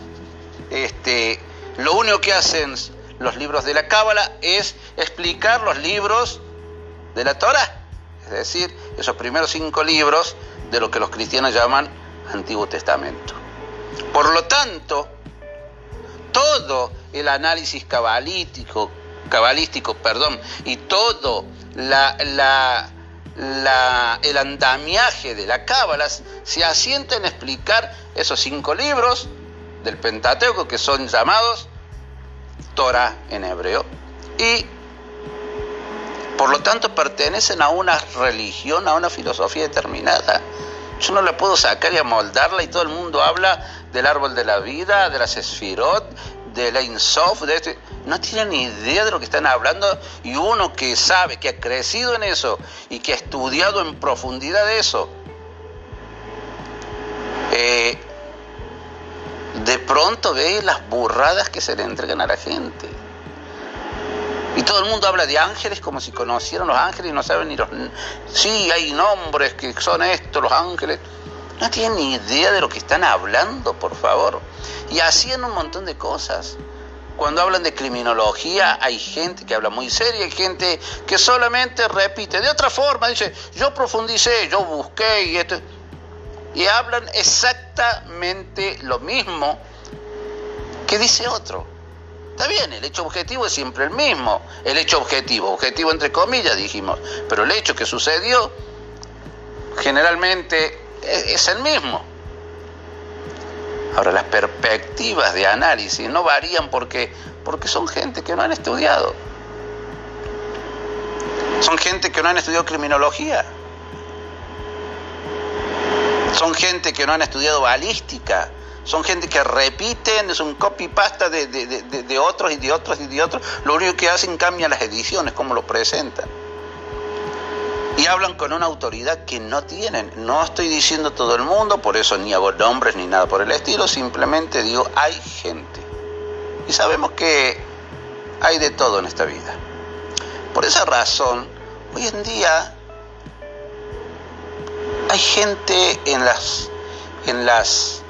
este, lo único que hacen los libros de la Cábala es explicar los libros de la Torah es decir, esos primeros cinco libros de lo que los cristianos llaman Antiguo Testamento. Por lo tanto, todo el análisis cabalístico, cabalístico perdón, y todo el andamiaje de la cábala se asienta en explicar esos cinco libros del Pentateuco que son llamados Torah en hebreo y por lo tanto, pertenecen a una religión, a una filosofía determinada. Yo no la puedo sacar y amoldarla y todo el mundo habla del árbol de la vida, de las esfirot, de la insof, de este. No tienen ni idea de lo que están hablando y uno que sabe, que ha crecido en eso y que ha estudiado en profundidad eso, eh, de pronto ve las burradas que se le entregan a la gente. Y todo el mundo habla de ángeles como si conocieran los ángeles y no saben ni los... Sí, hay nombres que son estos, los ángeles. No tienen ni idea de lo que están hablando, por favor. Y hacían un montón de cosas. Cuando hablan de criminología hay gente que habla muy seria, hay gente que solamente repite de otra forma, dice, yo profundicé, yo busqué y esto. Y hablan exactamente lo mismo que dice otro. Está bien, el hecho objetivo es siempre el mismo. El hecho objetivo, objetivo entre comillas dijimos, pero el hecho que sucedió generalmente es, el mismo. Ahora, las perspectivas de análisis no varían porque, porque son gente que no han estudiado. Son gente que no han estudiado criminología. Son gente que no han estudiado balística son gente que repiten, es un copy-pasta de, otros y de otros y de otros. Lo único que hacen cambia las ediciones, cómo lo presentan. Y hablan con una autoridad que no tienen. No estoy diciendo todo el mundo, por eso ni hago nombres ni nada por el estilo, simplemente digo, hay gente. Y sabemos que hay de todo en esta vida. Por esa razón, hoy en día hay gente en las, en las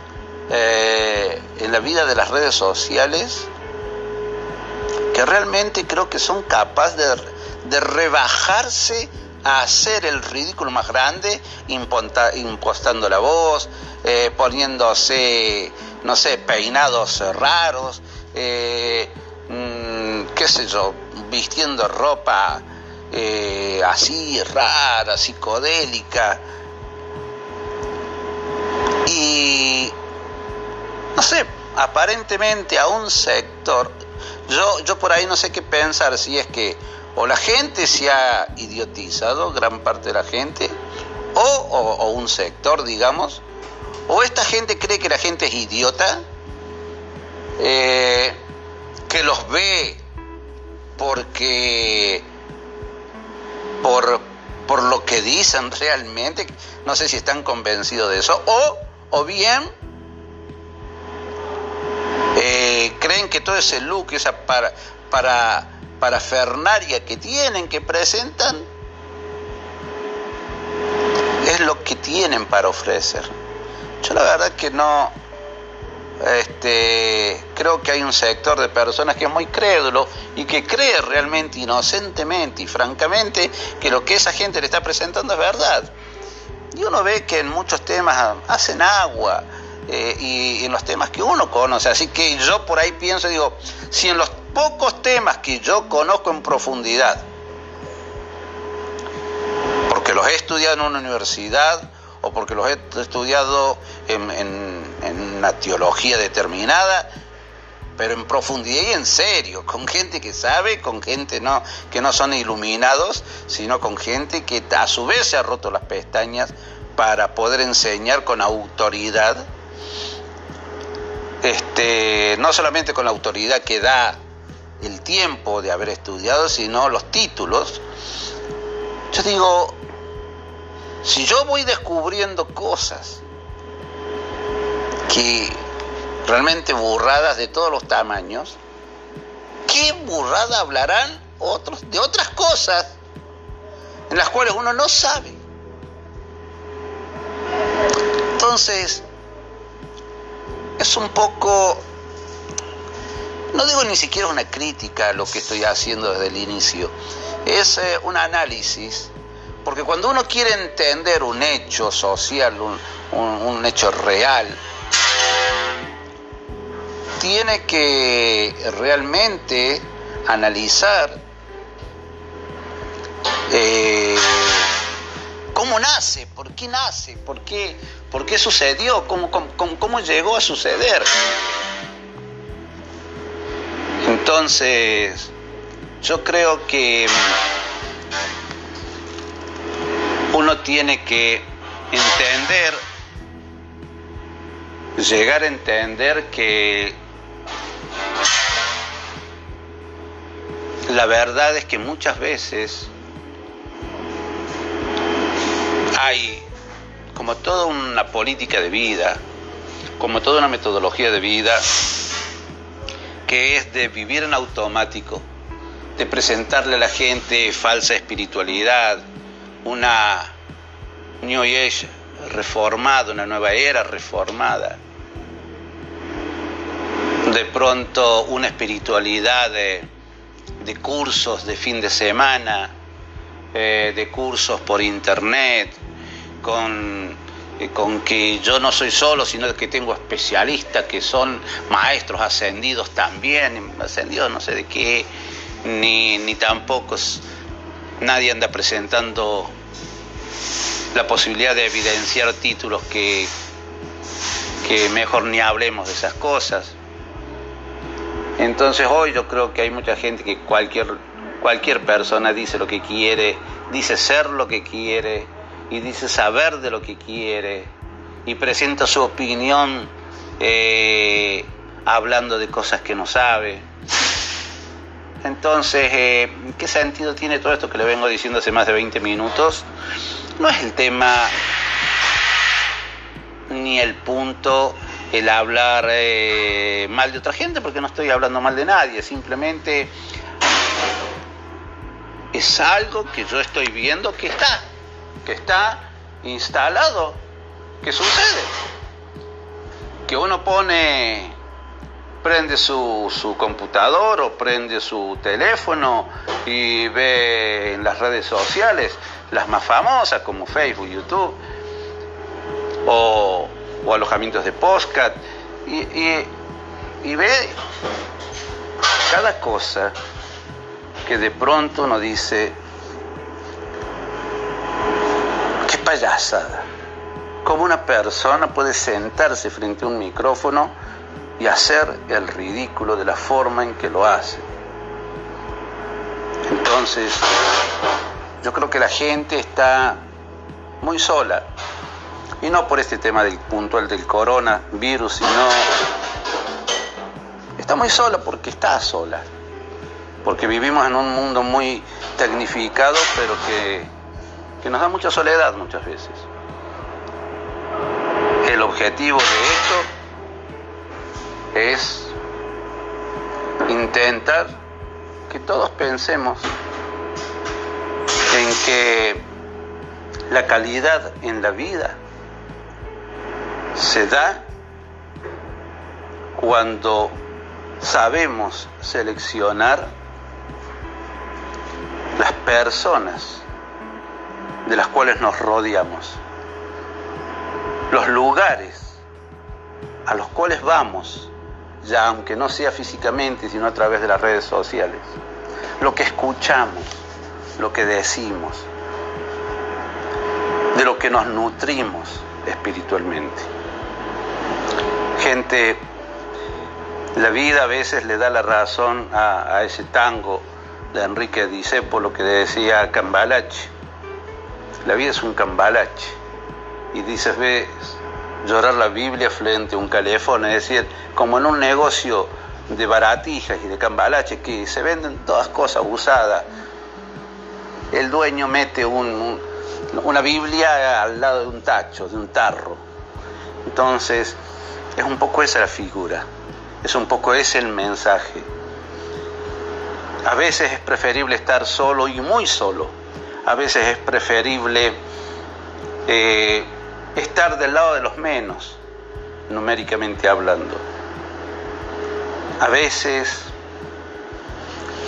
eh, en la vida de las redes sociales que realmente creo que son capaces de, rebajarse a hacer el ridículo más grande, impostando la voz, eh, poniéndose, no sé, peinados raros, eh, mm, qué sé yo, vistiendo ropa así rara, psicodélica. Y no sé, aparentemente a un sector, yo, yo por ahí no sé qué pensar, si es que o la gente se ha idiotizado, gran parte de la gente, o, un sector, digamos, o esta gente cree que la gente es idiota, eh, que los ve porque por, por lo que dicen realmente, no sé si están convencidos de eso, o, o bien eh, creen que todo ese look, esa para, para, parafernaria que tienen, que presentan, es lo que tienen para ofrecer. Yo la verdad que no, este, creo que hay un sector de personas que es muy crédulo y que cree realmente inocentemente y francamente que lo que esa gente le está presentando es verdad. Y uno ve que en muchos temas hacen agua eh, y en los temas que uno conoce. Así que yo por ahí pienso, digo, si en los pocos temas que yo conozco en profundidad, porque los he estudiado en una universidad o porque los he estudiado en, una teología determinada, pero en profundidad y en serio, con gente que sabe, con gente no, que no son iluminados, sino con gente que a su vez se ha roto las pestañas para poder enseñar con autoridad, este, no solamente con la autoridad que da el tiempo de haber estudiado, sino los títulos. Yo digo, si yo voy descubriendo cosas que realmente burradas de todos los tamaños, ¿qué burrada hablarán otros de otras cosas en las cuales uno no sabe? Entonces, es un poco, no digo ni siquiera una crítica a lo que estoy haciendo desde el inicio, es eh, un análisis porque cuando uno quiere entender un hecho social, un, hecho real, tiene que realmente analizar eh, cómo nace, por qué nace, por qué, por qué sucedió, cómo, cómo llegó a suceder. Entonces, yo creo que uno tiene que entender, llegar a entender que la verdad es que muchas veces hay como toda una política de vida, como toda una metodología de vida, que es de vivir en automático, de presentarle a la gente falsa espiritualidad, una New Age reformada, una nueva era reformada. De pronto una espiritualidad de, cursos de fin de semana, eh, de cursos por internet, con, eh, con que yo no soy solo, sino que tengo especialistas que son maestros ascendidos también, ascendidos no sé de qué, ni, ni tampoco nadie anda presentando la posibilidad de evidenciar títulos que, que mejor ni hablemos de esas cosas. Entonces hoy yo creo que hay mucha gente que cualquier, cualquier persona dice lo que quiere, dice ser lo que quiere y dice saber de lo que quiere y presenta su opinión eh, hablando de cosas que no sabe. Entonces, eh, ¿qué sentido tiene todo esto que le vengo diciendo hace más de 20 minutos? No es el tema ni el punto el hablar eh, mal de otra gente, porque no estoy hablando mal de nadie, simplemente es algo que yo estoy viendo que está, que está instalado, que sucede, que uno pone prende su, su, computador o prende su teléfono y ve en las redes sociales, las más famosas como Facebook, YouTube, o, alojamientos de postcat, y, y ve cada cosa que de pronto uno dice, qué payasada, cómo una persona puede sentarse frente a un micrófono y hacer el ridículo de la forma en que lo hace. Entonces, yo creo que la gente está muy sola. Y no por este tema del puntual del coronavirus, sino está muy sola porque está sola. Porque vivimos en un mundo muy tecnificado, pero que, que nos da mucha soledad muchas veces. El objetivo de esto es intentar que todos pensemos en que la calidad en la vida se da cuando sabemos seleccionar las personas de las cuales nos rodeamos, los lugares a los cuales vamos, ya aunque no sea físicamente, sino a través de las redes sociales, lo que escuchamos, lo que decimos, de lo que nos nutrimos espiritualmente. Gente, la vida a veces le da la razón a, ese tango de Enrique lo que decía Cambalache. La vida es un cambalache. Y dices, ves llorar la Biblia frente a un calefón, es decir, como en un negocio de baratijas y de cambalache que se venden todas cosas usadas. El dueño mete una Biblia al lado de un tacho, de un tarro. Entonces, es un poco esa la figura, es un poco ese el mensaje. A veces es preferible estar solo y muy solo. A veces es preferible eh, estar del lado de los menos, numéricamente hablando. A veces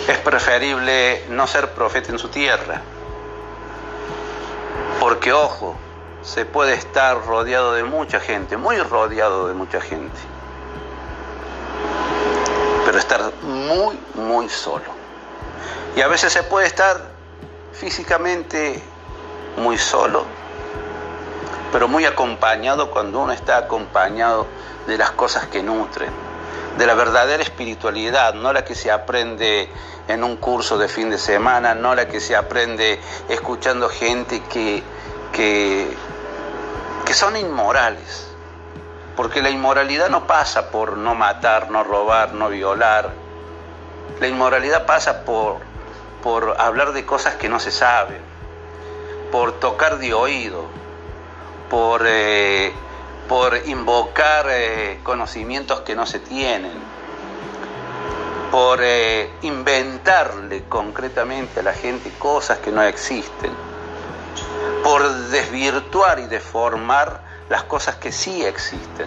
es preferible no ser profeta en su tierra, porque ojo, se puede estar rodeado de mucha gente, muy rodeado de mucha gente, pero estar muy, muy solo. Y a veces se puede estar físicamente muy solo, pero muy acompañado cuando uno está acompañado de las cosas que nutren, de la verdadera espiritualidad, no la que se aprende en un curso de fin de semana, no la que se aprende escuchando gente que, que, que son inmorales. Porque la inmoralidad no pasa por no matar, no robar, no violar. La inmoralidad pasa por, por hablar de cosas que no se saben, por tocar de oído, por, eh, por invocar eh, conocimientos que no se tienen, por eh, inventarle concretamente a la gente cosas que no existen, por desvirtuar y deformar las cosas que sí existen,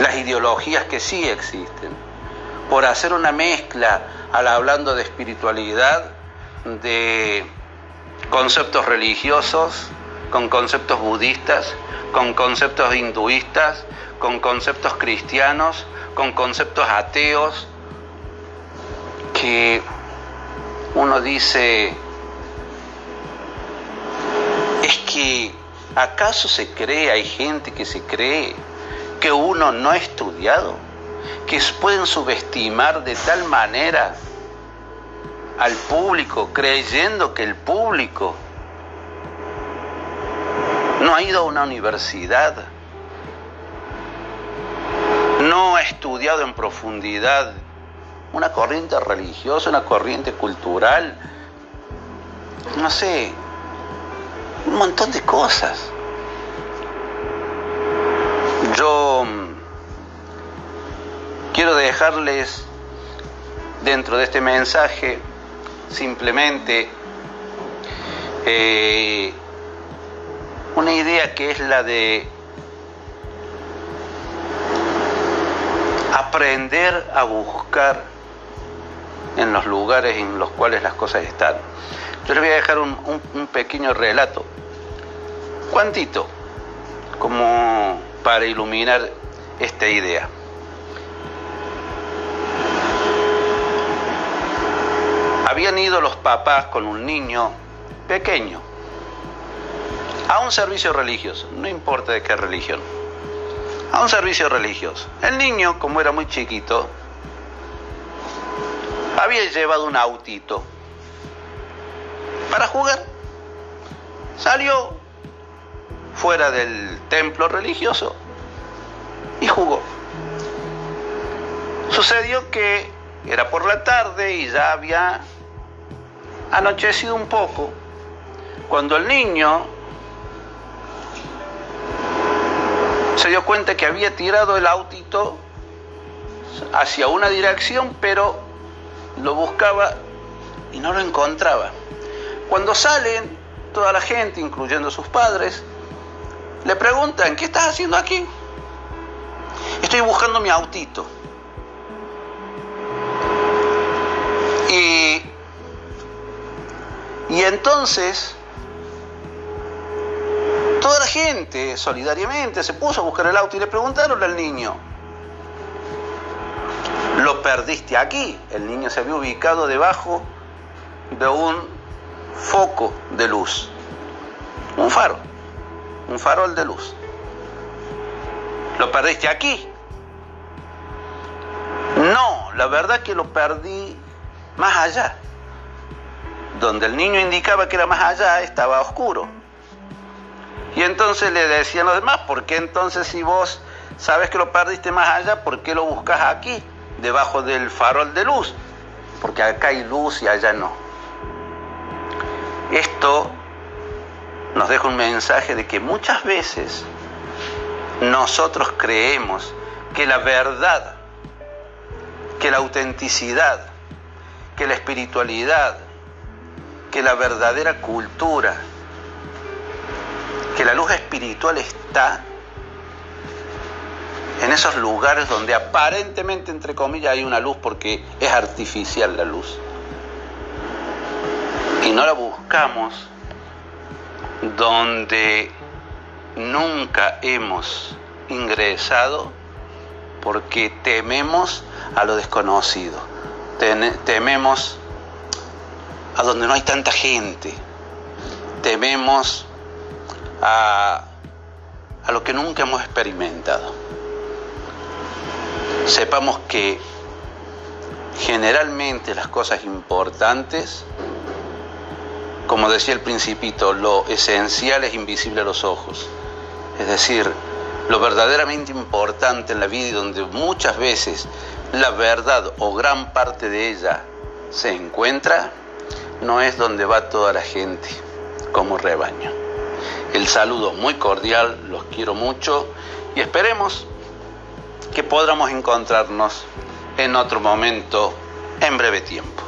las ideologías que sí existen, por hacer una mezcla al hablando de espiritualidad, de conceptos religiosos, con conceptos budistas, con conceptos hinduistas, con conceptos cristianos, con conceptos ateos, que uno dice, es que ¿acaso se cree, hay gente que se cree que uno no ha estudiado, que pueden subestimar de tal manera al público, creyendo que el público no ha ido a una universidad, no ha estudiado en profundidad una corriente religiosa, una corriente cultural, no sé, un montón de cosas. Dejarles dentro de este mensaje simplemente eh, una idea que es la de aprender a buscar en los lugares en los cuales las cosas están. Yo les voy a dejar un, pequeño relato, cuantito, como para iluminar esta idea. Habían ido los papás con un niño pequeño a un servicio religioso, no importa de qué religión, a un servicio religioso. El niño, como era muy chiquito, había llevado un autito para jugar. Salió fuera del templo religioso y jugó. Sucedió que era por la tarde y ya había anochecido un poco, cuando el niño se dio cuenta que había tirado el autito hacia una dirección, pero lo buscaba y no lo encontraba. Cuando salen, toda la gente, incluyendo sus padres, le preguntan, ¿qué estás haciendo aquí? Estoy buscando mi autito. Y, y entonces toda la gente solidariamente se puso a buscar el auto y le preguntaron al niño, lo perdiste aquí. El niño se había ubicado debajo de un foco de luz, un faro, un farol de luz. Lo perdiste aquí. No, la verdad que lo perdí más allá. Donde el niño indicaba que era más allá, estaba oscuro. Y entonces le decían los demás, ¿por qué entonces si vos sabes que lo perdiste más allá, ¿por qué lo buscas aquí, debajo del farol de luz? Porque acá hay luz y allá no. Esto nos deja un mensaje de que muchas veces nosotros creemos que la verdad, que la autenticidad, que la espiritualidad, que la verdadera cultura, que la luz espiritual está en esos lugares donde aparentemente, entre comillas, hay una luz porque es artificial la luz. Y no la buscamos donde nunca hemos ingresado porque tememos a lo desconocido tememos a donde no hay tanta gente, tememos a, lo que nunca hemos experimentado. Sepamos que generalmente las cosas importantes, como decía el principito, lo esencial es invisible a los ojos. Es decir, lo verdaderamente importante en la vida y donde muchas veces la verdad o gran parte de ella se encuentra, no es donde va toda la gente como rebaño. El saludo muy cordial, los quiero mucho y esperemos que podamos encontrarnos en otro momento en breve tiempo.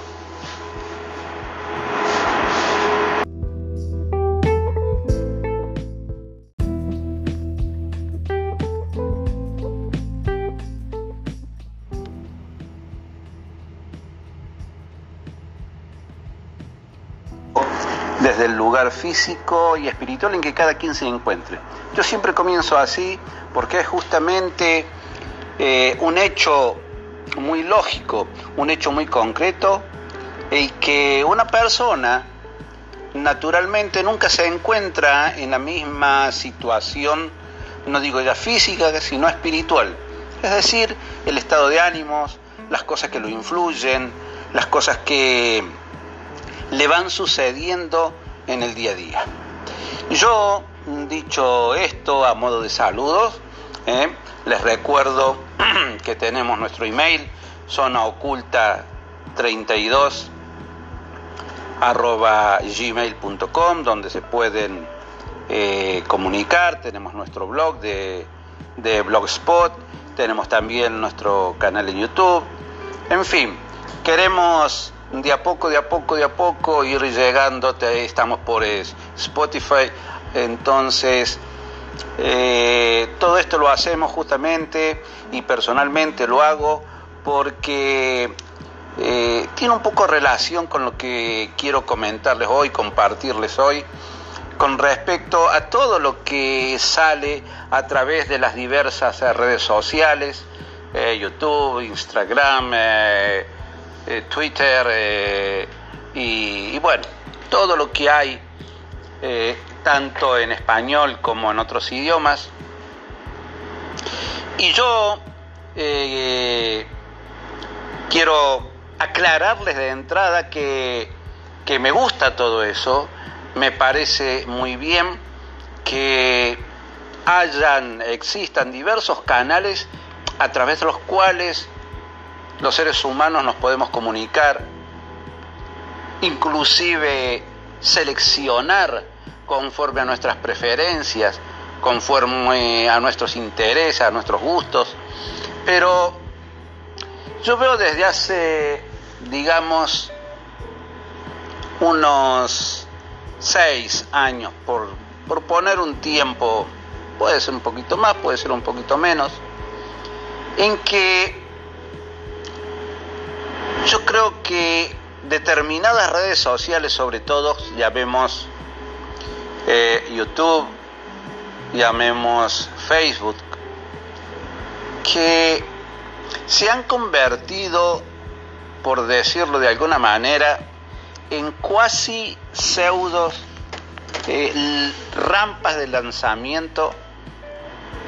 Desde el lugar físico y espiritual en que cada quien se encuentre. Yo siempre comienzo así porque es justamente eh, un hecho muy lógico, un hecho muy concreto y que una persona naturalmente nunca se encuentra en la misma situación, no digo ya física, sino espiritual. Es decir, el estado de ánimos, las cosas que lo influyen, las cosas que le van sucediendo en el día a día. Yo, dicho esto a modo de saludos, ¿eh? les recuerdo que tenemos nuestro email, zona oculta 32 arroba gmail.com donde se pueden eh, comunicar, tenemos nuestro blog de, de Blogspot, tenemos también nuestro canal en YouTube, en fin, queremos de a poco, de a poco, de a poco ir llegando, estamos por Spotify, entonces eh, todo esto lo hacemos justamente y personalmente lo hago porque eh, tiene un poco relación con lo que quiero comentarles hoy, compartirles hoy, con respecto a todo lo que sale a través de las diversas redes sociales, eh, YouTube, Instagram, eh, Twitter eh, y, bueno, todo lo que hay, eh, tanto en español como en otros idiomas. Y yo quiero aclararles de entrada que, que me gusta todo eso, me parece muy bien que hayan, existan diversos canales a través de los cuales los seres humanos nos podemos comunicar, inclusive seleccionar conforme a nuestras preferencias, conforme a nuestros intereses, a nuestros gustos. Pero yo veo desde hace, digamos, unos seis años, por, por poner un tiempo, puede ser un poquito más, puede ser un poquito menos, en que yo creo que determinadas redes sociales, sobre todo, llamemos eh, YouTube, llamemos Facebook, que se han convertido, por decirlo de alguna manera, en cuasi pseudos eh, rampas de lanzamiento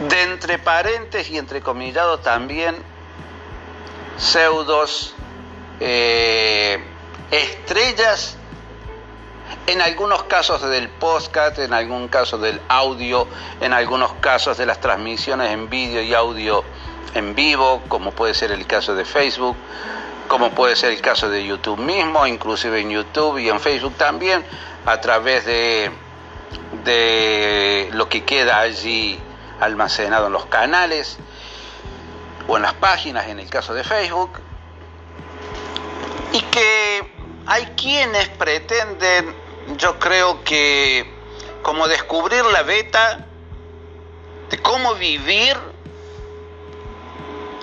de entre parentes y entre comillado también pseudos eh, estrellas en algunos casos del podcast, en algún caso del audio, en algunos casos de las transmisiones en vídeo y audio en vivo, como puede ser el caso de Facebook, como puede ser el caso de YouTube mismo, inclusive en YouTube y en Facebook también, a través de, de lo que queda allí almacenado en los canales o en las páginas, en el caso de Facebook, y que hay quienes pretenden, yo creo que, como descubrir la beta de cómo vivir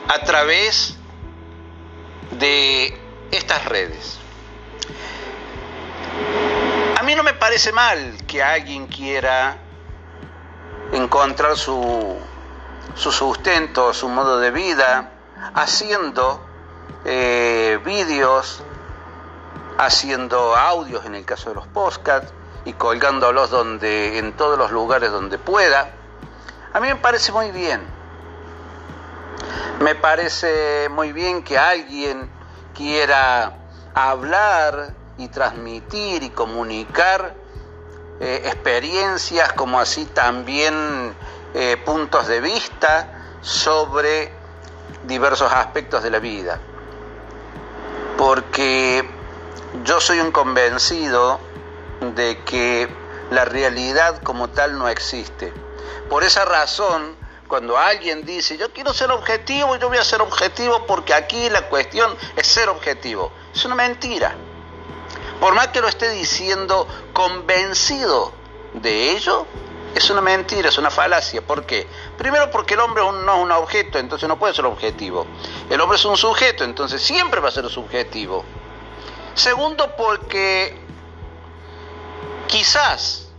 a través de estas redes. A mí no me parece mal que alguien quiera encontrar su, su sustento, su modo de vida, haciendo eh, vídeos, haciendo audios en el caso de los podcasts y colgándolos donde, en todos los lugares donde pueda. A mí me parece muy bien. Me parece muy bien que alguien quiera hablar y transmitir y comunicar eh, experiencias como así también eh, puntos de vista sobre diversos aspectos de la vida. Porque yo soy un convencido de que la realidad como tal no existe. Por esa razón, cuando alguien dice, yo quiero ser objetivo, yo voy a ser objetivo porque aquí la cuestión es ser objetivo. Es una mentira. Por más que lo esté diciendo convencido de ello, es una mentira, es una falacia. ¿Por qué? Primero porque el hombre no es un objeto, entonces no puede ser objetivo. El hombre es un sujeto, entonces siempre va a ser subjetivo. Segundo porque quizás,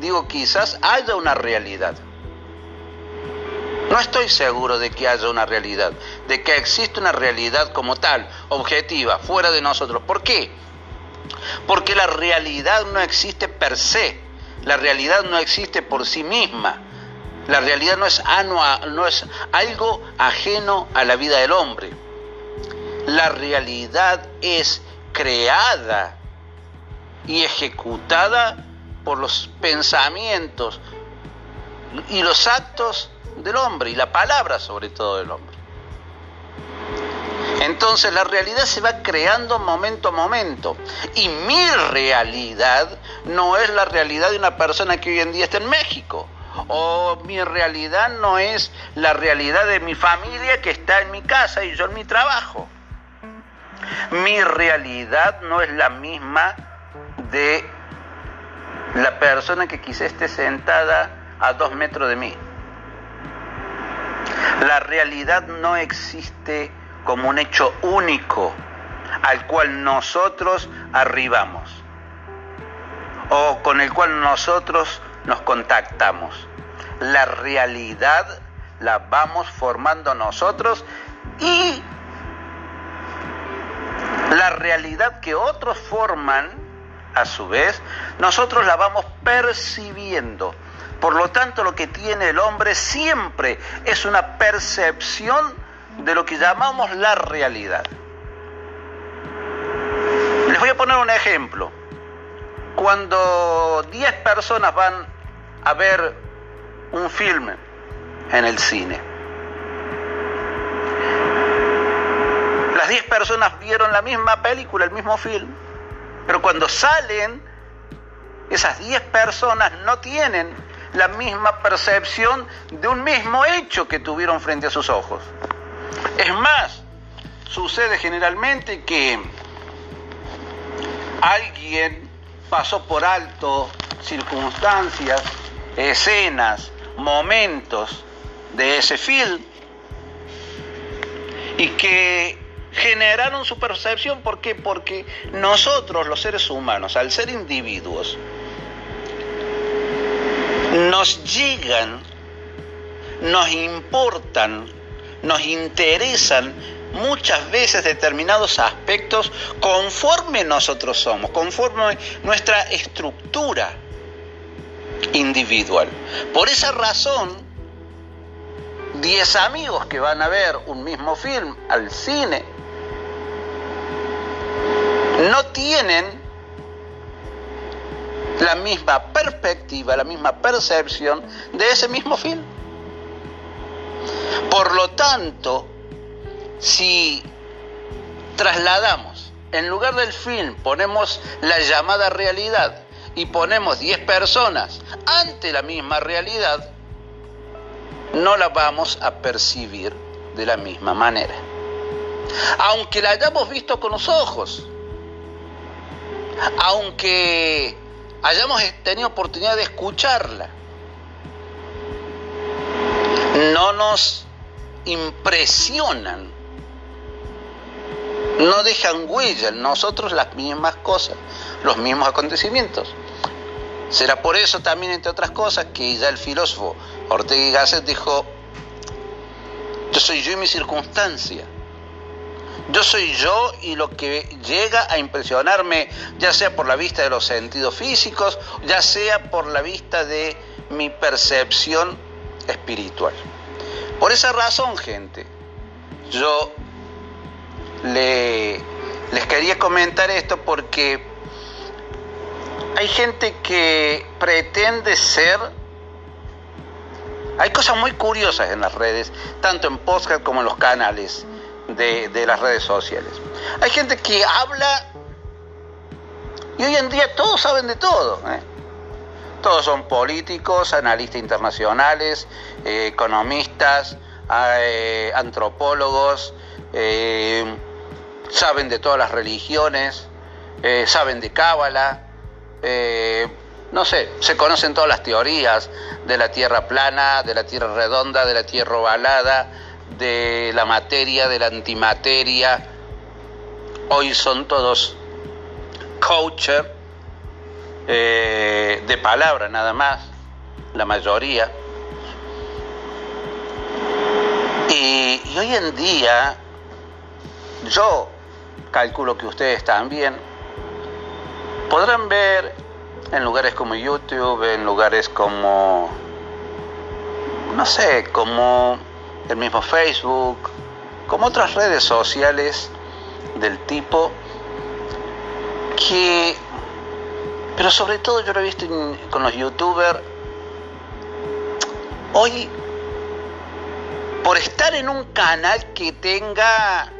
digo quizás, haya una realidad. No estoy seguro de que haya una realidad, de que existe una realidad como tal, objetiva, fuera de nosotros. ¿Por qué? Porque la realidad no existe per se, la realidad no existe por sí misma. La realidad no es, no es algo ajeno a la vida del hombre. La realidad es creada y ejecutada por los pensamientos y los actos del hombre y la palabra sobre todo del hombre. Entonces la realidad se va creando momento a momento. Y mi realidad no es la realidad de una persona que hoy en día está en México. O mi realidad no es la realidad de mi familia que está en mi casa y yo en mi trabajo. Mi realidad no es la misma de la persona que quizá esté sentada a dos metros de mí. La realidad no existe como un hecho único al cual nosotros arribamos o con el cual nosotros nos contactamos. La realidad la vamos formando nosotros y la realidad que otros forman, a su vez, nosotros la vamos percibiendo por lo tanto, lo que tiene el hombre siempre es una percepción de lo que llamamos la realidad. Les voy a poner un ejemplo. Cuando 10 personas van a ver un film en el cine, las 10 personas vieron la misma película, el mismo film, pero cuando salen, esas 10 personas no tienen la misma percepción de un mismo hecho que tuvieron frente a sus ojos. Es más, sucede generalmente que alguien pasó por alto circunstancias, escenas, momentos de ese film y que generaron su percepción. ¿Por qué? Porque nosotros, los seres humanos, al ser individuos, nos llegan, nos importan, nos interesan muchas veces determinados aspectos conforme nosotros somos, conforme nuestra estructura individual. Por esa razón, 10 amigos que van a ver un mismo film al cine no tienen la misma perspectiva, la misma percepción de ese mismo film. Por lo tanto, si trasladamos, en lugar del film ponemos la llamada realidad y ponemos 10 personas ante la misma realidad, no la vamos a percibir de la misma manera. Aunque la hayamos visto con los ojos, aunque hayamos tenido oportunidad de escucharla, no nos impresionan, no dejan huella en nosotros las mismas cosas, los mismos acontecimientos. Será por eso también, entre otras cosas, que ya el filósofo Ortega y Gasset dijo, yo soy yo y mi circunstancia. Yo soy yo y lo que llega a impresionarme, ya sea por la vista de los sentidos físicos, ya sea por la vista de mi percepción espiritual. Por esa razón, gente, yo les quería comentar esto porque hay gente que pretende ser... Hay cosas muy curiosas en las redes, tanto en podcast como en los canales de, las redes sociales. Hay gente que habla y hoy en día todos saben de todo. ¿eh? Todos son políticos, analistas internacionales, eh, economistas, eh, antropólogos, saben de todas las religiones, saben de Cábala, no sé, se conocen todas las teorías de la Tierra plana, de la Tierra redonda, de la Tierra ovalada, de la materia, de la antimateria. Hoy son todos coaches eh, de palabra nada más, la mayoría. Y, y hoy en día, yo calculo que ustedes también podrán ver en lugares como YouTube, en lugares como, no sé, como el mismo Facebook, como otras redes sociales del tipo que, pero sobre todo yo lo he visto con los youtubers, hoy por estar en un canal que tenga,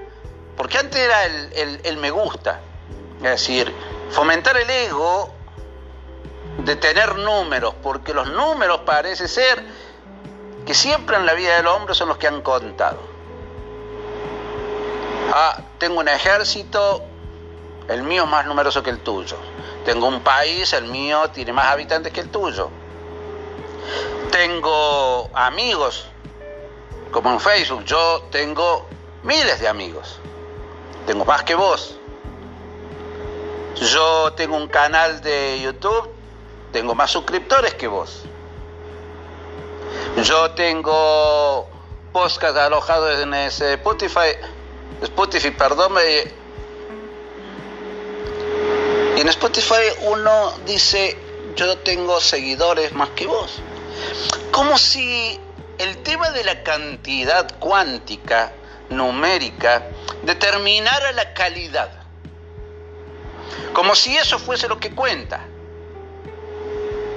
porque antes era el, el me gusta, es decir, fomentar el ego de tener números, porque los números parece ser que siempre en la vida del hombre son los que han contado. Ah, tengo un ejército, el mío es más numeroso que el tuyo. Tengo un país, el mío tiene más habitantes que el tuyo. Tengo amigos, como en Facebook, yo tengo miles de amigos. Tengo más que vos. Yo tengo un canal de YouTube, tengo más suscriptores que vos. Yo tengo podcast alojados en Spotify, Spotify, perdón, en Spotify uno dice, yo tengo seguidores más que vos. Como si el tema de la cantidad cuántica, numérica, determinara la calidad. Como si eso fuese lo que cuenta.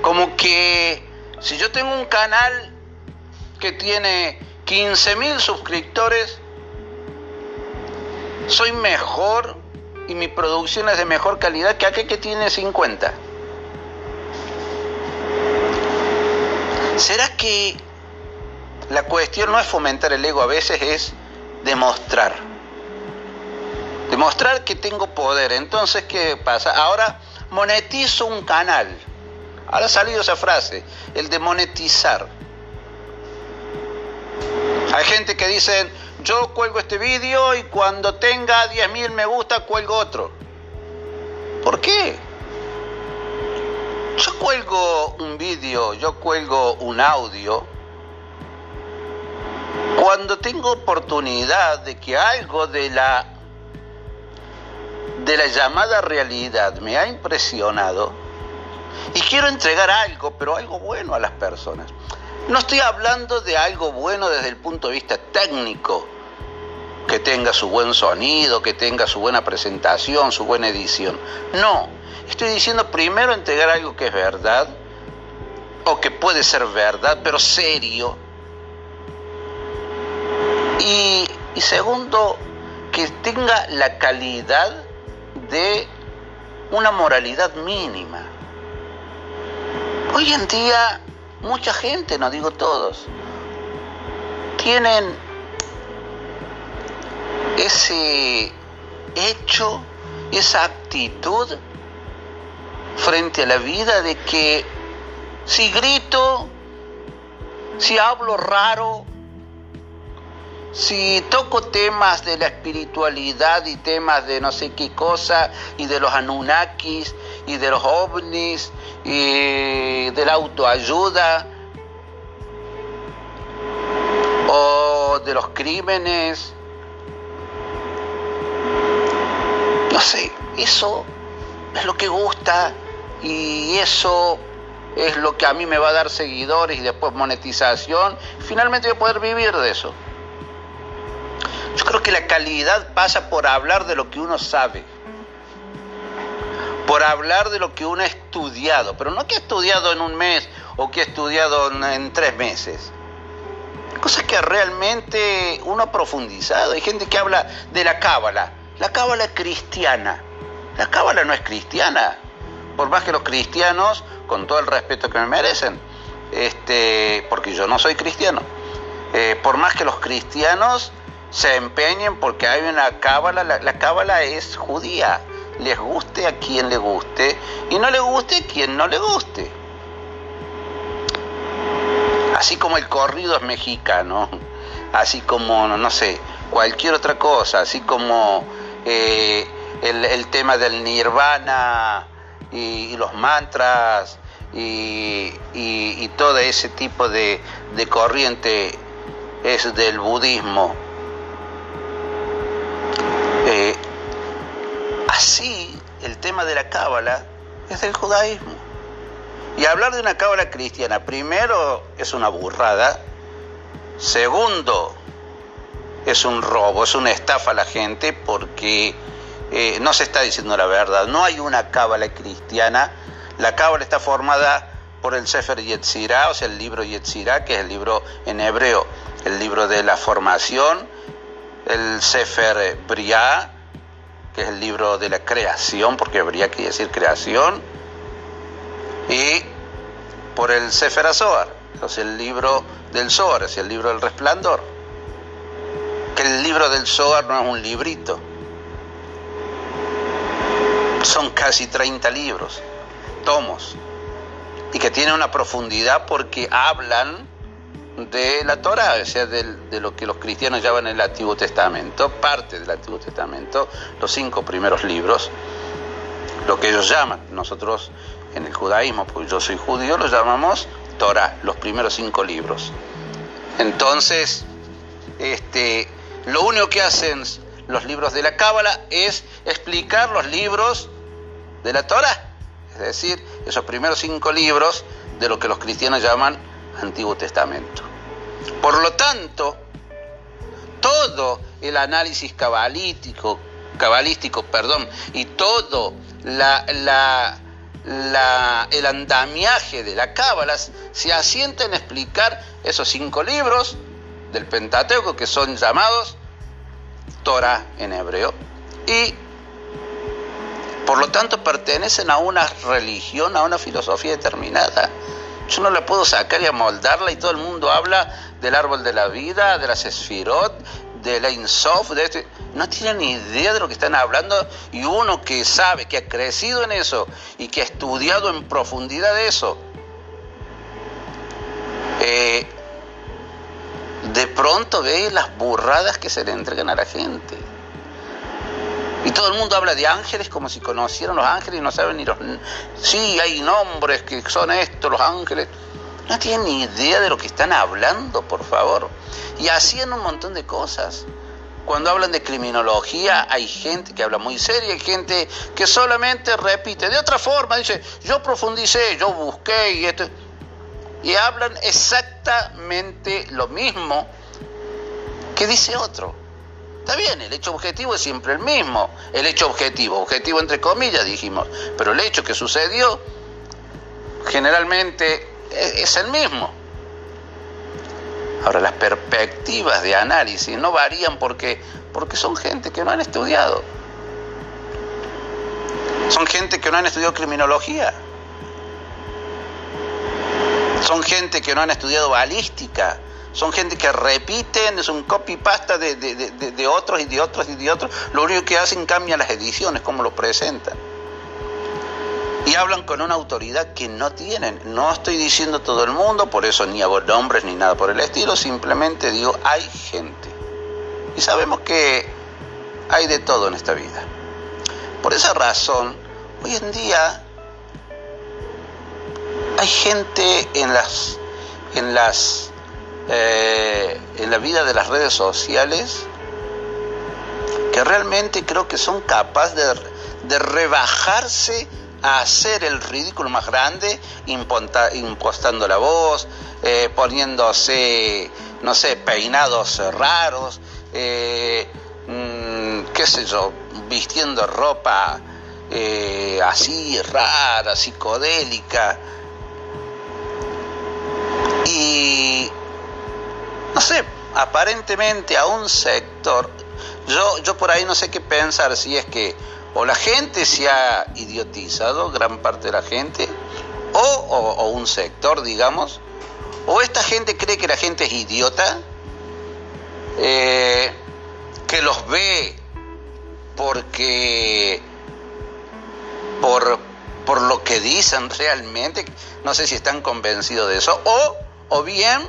Como que si yo tengo un canal que tiene 15.000 suscriptores, soy mejor y mi producción es de mejor calidad que aquel que tiene 50. ¿Será que la cuestión no es fomentar el ego, a veces es demostrar? Demostrar que tengo poder. Entonces, ¿qué pasa? Ahora monetizo un canal. Ahora ha salido esa frase, el de monetizar. Hay gente que dice, yo cuelgo este vídeo y cuando tenga 10.000 me gusta, cuelgo otro. ¿Por qué? Yo cuelgo un vídeo, yo cuelgo un audio cuando tengo oportunidad de que algo de la de la llamada realidad me ha impresionado y quiero entregar algo, pero algo bueno a las personas. No estoy hablando de algo bueno desde el punto de vista técnico, que tenga su buen sonido, que tenga su buena presentación, su buena edición. No, estoy diciendo primero entregar algo que es verdad, o que puede ser verdad, pero serio. Y, segundo, que tenga la calidad de una moralidad mínima. Hoy en día mucha gente, no digo todos, tienen ese hecho, esa actitud frente a la vida de que si grito, si hablo raro, si toco temas de la espiritualidad y temas de no sé qué cosa, y de los Anunnakis, y de los ovnis, y de la autoayuda, o de los crímenes, no sé, eso es lo que gusta y eso es lo que a mí me va a dar seguidores y después monetización. Finalmente voy a poder vivir de eso. Yo creo que la calidad pasa por hablar de lo que uno sabe, por hablar de lo que uno ha estudiado, pero no que ha estudiado en un mes o que ha estudiado en tres meses. Cosas que realmente uno ha profundizado. Hay gente que habla de la cábala. La cábala es cristiana. La cábala no es cristiana. Por más que los cristianos, con todo el respeto que me merecen, este, porque yo no soy cristiano, eh, por más que los cristianos se empeñen porque hay una cábala, la, cábala es judía, les guste a quien le guste y no le guste a quien no le guste. Así como el corrido es mexicano, así como, no sé, cualquier otra cosa, así como eh, el, tema del nirvana y, los mantras y, todo ese tipo de, de corriente es del budismo eh, así, el tema de la cábala es del judaísmo. Y hablar de una cábala cristiana, primero, es una burrada. Segundo, es un robo, es una estafa a la gente porque eh, no se está diciendo la verdad. No hay una cábala cristiana. La cábala está formada por el Sefer Yetzirah, o sea, el libro Yetzirah, que es el libro en hebreo, el libro de la formación, el Sefer Briah, que es el libro de la creación, porque Briah quiere decir creación, y por el Sefer Azor, entonces el libro del Zohar, es el libro del resplandor. Que el libro del Zohar no es un librito, son casi 30 libros, tomos, y que tiene una profundidad porque hablan de la Torah, o sea, de, lo que los cristianos llaman el Antiguo Testamento, parte del Antiguo Testamento, los cinco primeros libros, lo que ellos llaman, nosotros en el judaísmo, porque yo soy judío, lo llamamos Torah, los primeros cinco libros. Entonces, este, lo único que hacen los libros de la Cábala es explicar los libros de la Torah, es decir, esos primeros cinco libros de lo que los cristianos llaman Antiguo Testamento. Por lo tanto, todo el análisis cabalítico cabalístico, perdón, y todo el andamiaje de la cábala se asienta en explicar esos cinco libros del Pentateuco que son llamados Torah en hebreo y por lo tanto pertenecen a una religión, a una filosofía determinada. Yo no la puedo sacar y amoldarla y todo el mundo habla del árbol de la vida, de las esfirot, de la Insof, de este. No tienen ni idea de lo que están hablando y uno que sabe, que ha crecido en eso y que ha estudiado en profundidad eso, eh, de pronto ve las burradas que se le entregan a la gente. Y todo el mundo habla de ángeles como si conocieran los ángeles y no saben ni los... Sí, hay nombres que son estos, los ángeles. No tienen ni idea de lo que están hablando, por favor. Y hacían un montón de cosas. Cuando hablan de criminología hay gente que habla muy seria, hay gente que solamente repite de otra forma, dice, yo profundicé, yo busqué y esto. Y hablan exactamente lo mismo que dice otro. Está bien, el hecho objetivo es siempre el mismo. El hecho objetivo, objetivo entre comillas dijimos, pero el hecho que sucedió generalmente es el mismo. Ahora, las perspectivas de análisis no varían porque, porque son gente que no han estudiado. Son gente que no han estudiado criminología. Son gente que no han estudiado balística son gente que repiten, es un copy-pasta de, otros y de otros y de otros. Lo único que hacen cambia las ediciones, como lo presentan. Y hablan con una autoridad que no tienen. No estoy diciendo todo el mundo, por eso ni hago nombres ni nada por el estilo, simplemente digo, hay gente. Y sabemos que hay de todo en esta vida. Por esa razón, hoy en día hay gente en las, en las eh, en la vida de las redes sociales que realmente creo que son capaces de, rebajarse a hacer el ridículo más grande, impostando la voz, eh, poniéndose, no sé, peinados raros, eh, mm, qué sé yo, vistiendo ropa así rara, psicodélica. Y no sé, aparentemente a un sector, yo, yo por ahí no sé qué pensar, si es que o la gente se ha idiotizado, gran parte de la gente, o, un sector, digamos, o esta gente cree que la gente es idiota, eh, que los ve porque por, por lo que dicen realmente, no sé si están convencidos de eso, o, o bien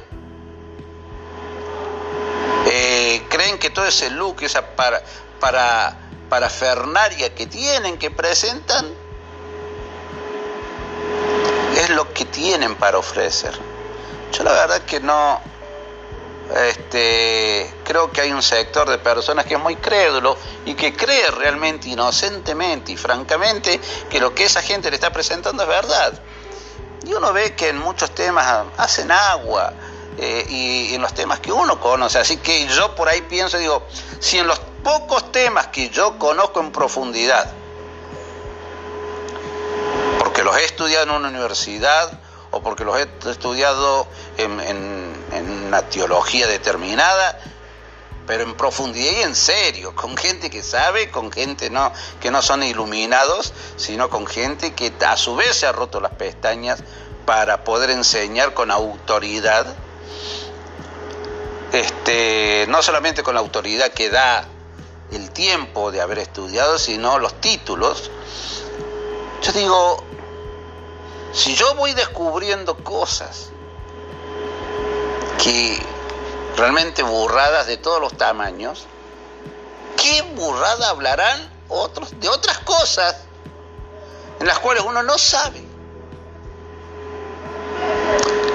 eh, creen que todo ese look, esa para, para, parafernaria que tienen, que presentan, es lo que tienen para ofrecer. Yo la verdad que no, este, creo que hay un sector de personas que es muy crédulo y que cree realmente inocentemente y francamente que lo que esa gente le está presentando es verdad. Y uno ve que en muchos temas hacen agua, eh, y, en los temas que uno conoce. Así que yo por ahí pienso, digo, si en los pocos temas que yo conozco en profundidad, porque los he estudiado en una universidad o porque los he estudiado en, una teología determinada, pero en profundidad y en serio, con gente que sabe, con gente no, que no son iluminados, sino con gente que a su vez se ha roto las pestañas para poder enseñar con autoridad este, no solamente con la autoridad que da el tiempo de haber estudiado, sino los títulos. Yo digo, si yo voy descubriendo cosas que realmente burradas de todos los tamaños, ¿qué burrada hablarán otros de otras cosas en las cuales uno no sabe?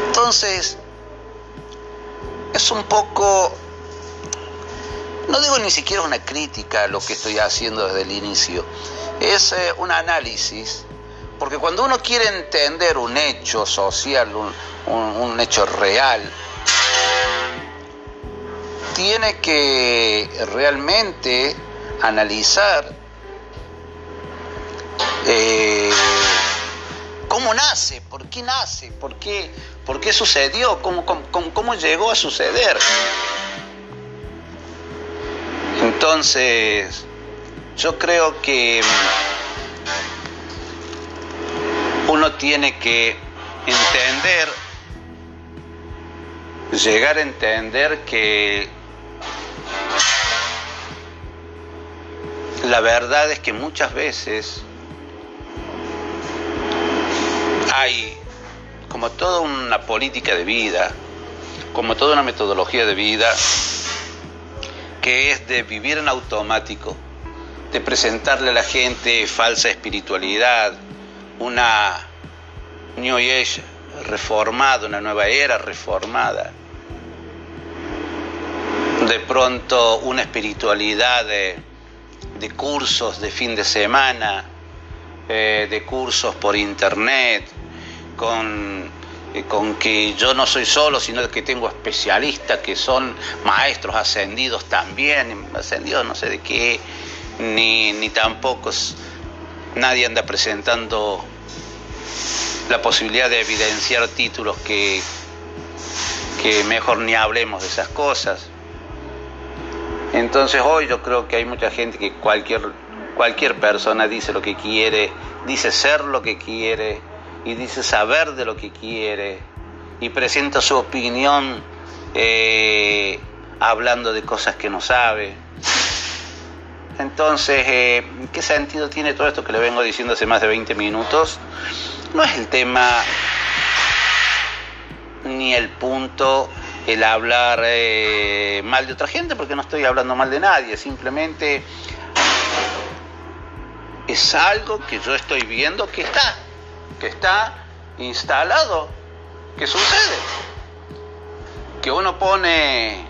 Entonces, es un poco, no digo ni siquiera una crítica a lo que estoy haciendo desde el inicio, es eh, un análisis, porque cuando uno quiere entender un hecho social, un, hecho real, tiene que realmente analizar eh, cómo nace, por qué nace, por qué, por qué sucedió, cómo, cómo llegó a suceder. Entonces, yo creo que uno tiene que entender, llegar a entender que la verdad es que muchas veces hay como toda una política de vida, como toda una metodología de vida, que es de vivir en automático, de presentarle a la gente falsa espiritualidad, una New Age reformada, una nueva era reformada. De pronto una espiritualidad de, cursos de fin de semana, eh, de cursos por internet, con, eh, con que yo no soy solo, sino que tengo especialistas que son maestros ascendidos también, ascendidos no sé de qué, ni, ni tampoco nadie anda presentando la posibilidad de evidenciar títulos que, que mejor ni hablemos de esas cosas. Entonces hoy yo creo que hay mucha gente que cualquier, cualquier persona dice lo que quiere, dice ser lo que quiere y dice saber de lo que quiere y presenta su opinión eh, hablando de cosas que no sabe. Entonces, eh, ¿qué sentido tiene todo esto que le vengo diciendo hace más de 20 minutos? No es el tema ni el punto el hablar eh, mal de otra gente, porque no estoy hablando mal de nadie, simplemente es algo que yo estoy viendo que está, que está instalado, que sucede, que uno pone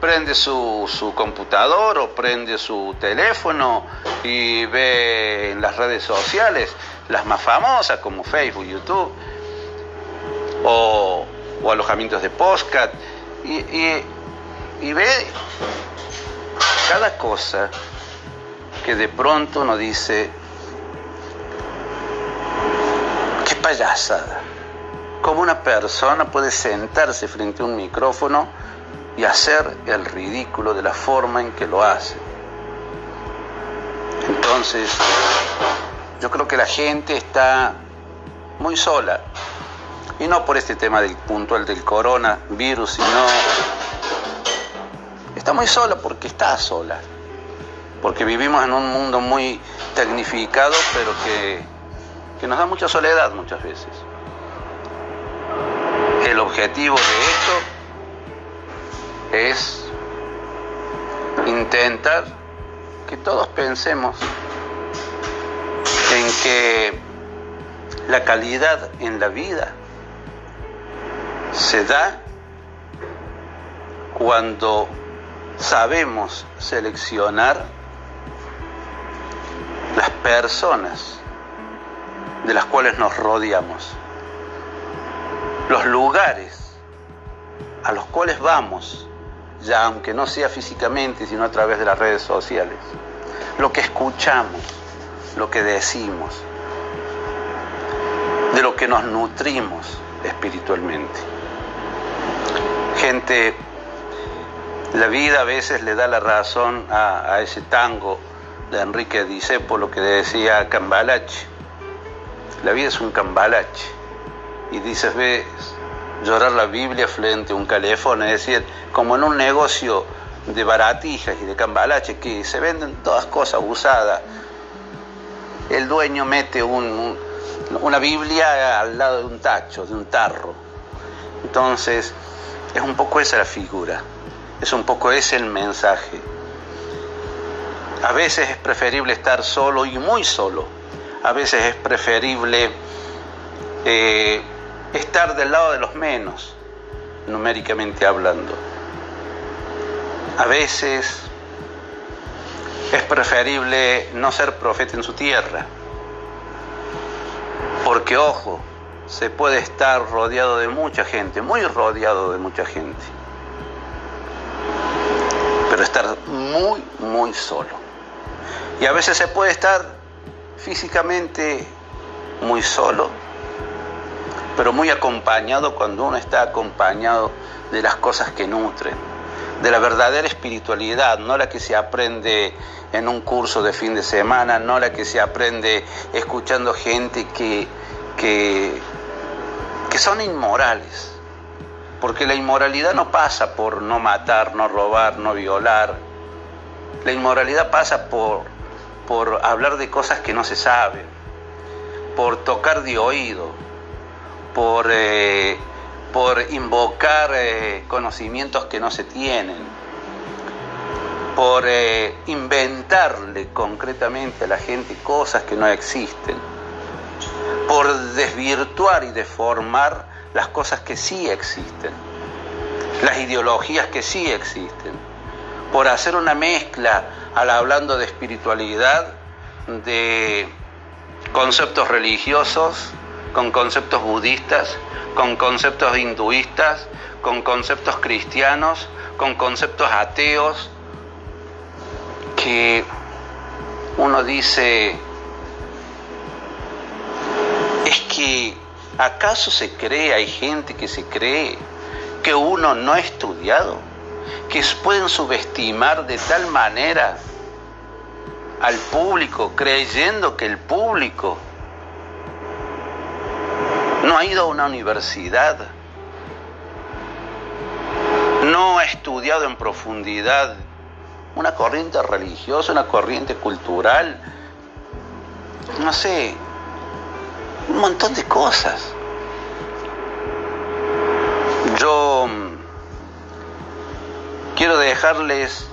prende su, su, computador o prende su teléfono y ve en las redes sociales, las más famosas como Facebook, YouTube, o, alojamientos de postcat, y, y ve cada cosa que de pronto uno dice, qué payasada, cómo una persona puede sentarse frente a un micrófono y hacer el ridículo de la forma en que lo hace. Entonces, yo creo que la gente está muy sola. Y no por este tema del puntual del coronavirus, sino está muy sola porque está sola. Porque vivimos en un mundo muy tecnificado, pero que, que nos da mucha soledad muchas veces. El objetivo de esto es intentar que todos pensemos en que la calidad en la vida se da cuando sabemos seleccionar las personas de las cuales nos rodeamos, los lugares a los cuales vamos ya aunque no sea físicamente, sino a través de las redes sociales. Lo que escuchamos, lo que decimos, de lo que nos nutrimos espiritualmente. Gente, la vida a veces le da la razón a, ese tango de Enrique lo que decía Cambalache. La vida es un cambalache. Y dices, ves, llorar la Biblia frente a un calefón, es decir, como en un negocio de baratijas y de cambalache que se venden todas cosas usadas. El dueño mete una Biblia al lado de un tacho, de un tarro. Entonces, es un poco esa la figura, es un poco ese el mensaje. A veces es preferible estar solo y muy solo. A veces es preferible eh, estar del lado de los menos, numéricamente hablando. A veces es preferible no ser profeta en su tierra, porque ojo, se puede estar rodeado de mucha gente, muy rodeado de mucha gente, pero estar muy, muy solo. Y a veces se puede estar físicamente muy solo, pero muy acompañado cuando uno está acompañado de las cosas que nutren, de la verdadera espiritualidad, no la que se aprende en un curso de fin de semana, no la que se aprende escuchando gente que, que, que son inmorales. Porque la inmoralidad no pasa por no matar, no robar, no violar. La inmoralidad pasa por, por hablar de cosas que no se saben, por tocar de oído, por, eh, por invocar eh, conocimientos que no se tienen, por eh, inventarle concretamente a la gente cosas que no existen, por desvirtuar y deformar las cosas que sí existen, las ideologías que sí existen, por hacer una mezcla al hablando de espiritualidad, de conceptos religiosos, con conceptos budistas, con conceptos hinduistas, con conceptos cristianos, con conceptos ateos, que uno dice, es que ¿acaso se cree, hay gente que se cree que uno no ha estudiado? Que pueden subestimar de tal manera al público, creyendo que el público no ha ido a una universidad, no ha estudiado en profundidad una corriente religiosa, una corriente cultural, no sé, un montón de cosas. Quiero dejarles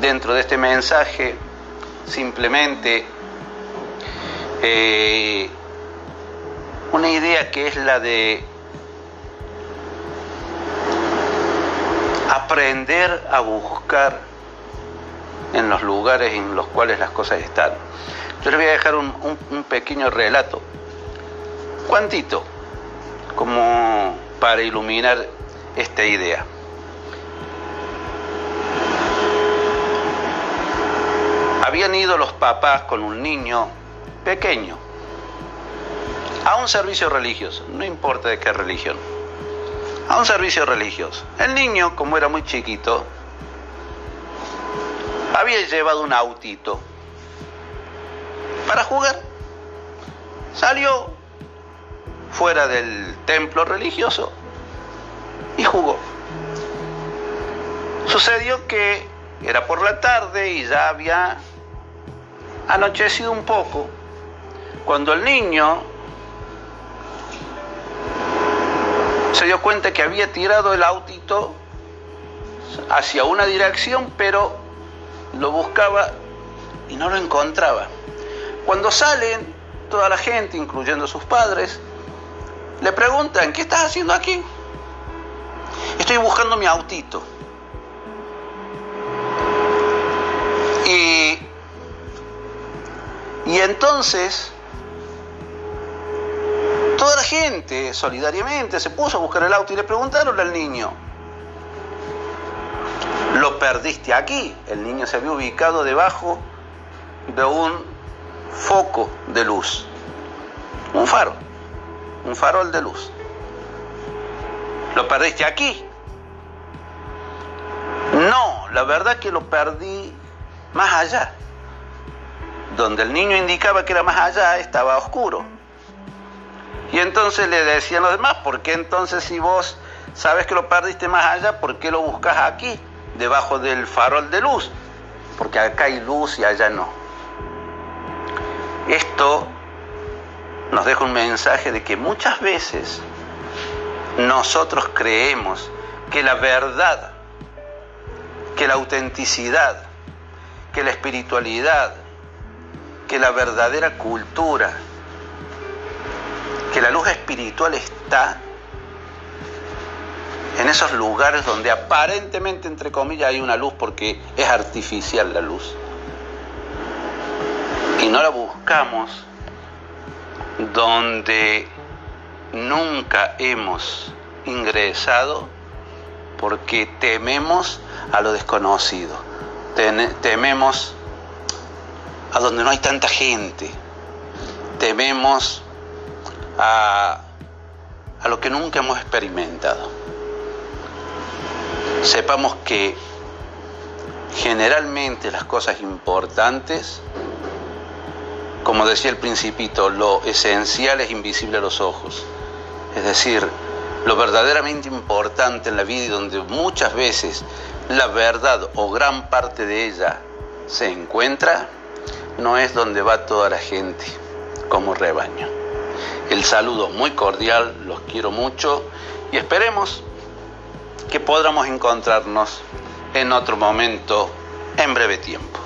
dentro de este mensaje simplemente eh, una idea que es la de aprender a buscar en los lugares en los cuales las cosas están. Yo les voy a dejar un, un pequeño relato, cuantito, como para iluminar esta idea. Habían ido los papás con un niño pequeño a un servicio religioso, no importa de qué religión, a un servicio religioso. El niño, como era muy chiquito, había llevado un autito para jugar. Salió fuera del templo religioso y jugó. Sucedió que era por la tarde y ya había anochecido un poco, cuando el niño se dio cuenta que había tirado el autito hacia una dirección, pero lo buscaba y no lo encontraba. Cuando salen, toda la gente, incluyendo sus padres, le preguntan, ¿qué estás haciendo aquí? Estoy buscando mi autito. Y, y entonces Toda la gente solidariamente se puso a buscar el auto y le preguntaron al niño, lo perdiste aquí. El niño se había ubicado debajo de un foco de luz, un faro, un farol de luz. Lo perdiste aquí. No, la verdad que lo perdí más allá. Donde el niño indicaba que era más allá, estaba oscuro. Y entonces le decían los demás, ¿por qué entonces si vos sabes que lo perdiste más allá, ¿por qué lo buscas aquí, debajo del farol de luz? Porque acá hay luz y allá no. Esto nos deja un mensaje de que muchas veces nosotros creemos que la verdad, que la autenticidad, que la espiritualidad, que la verdadera cultura, que la luz espiritual está en esos lugares donde aparentemente, entre comillas, hay una luz porque es artificial la luz. Y no la buscamos donde nunca hemos ingresado porque tememos a lo desconocido, tememos a donde no hay tanta gente. Tememos a, lo que nunca hemos experimentado. Sepamos que generalmente las cosas importantes, como decía el principito, lo esencial es invisible a los ojos. Es decir, lo verdaderamente importante en la vida y donde muchas veces la verdad o gran parte de ella se encuentra, no es donde va toda la gente como rebaño. El saludo muy cordial, los quiero mucho y esperemos que podamos encontrarnos en otro momento en breve tiempo.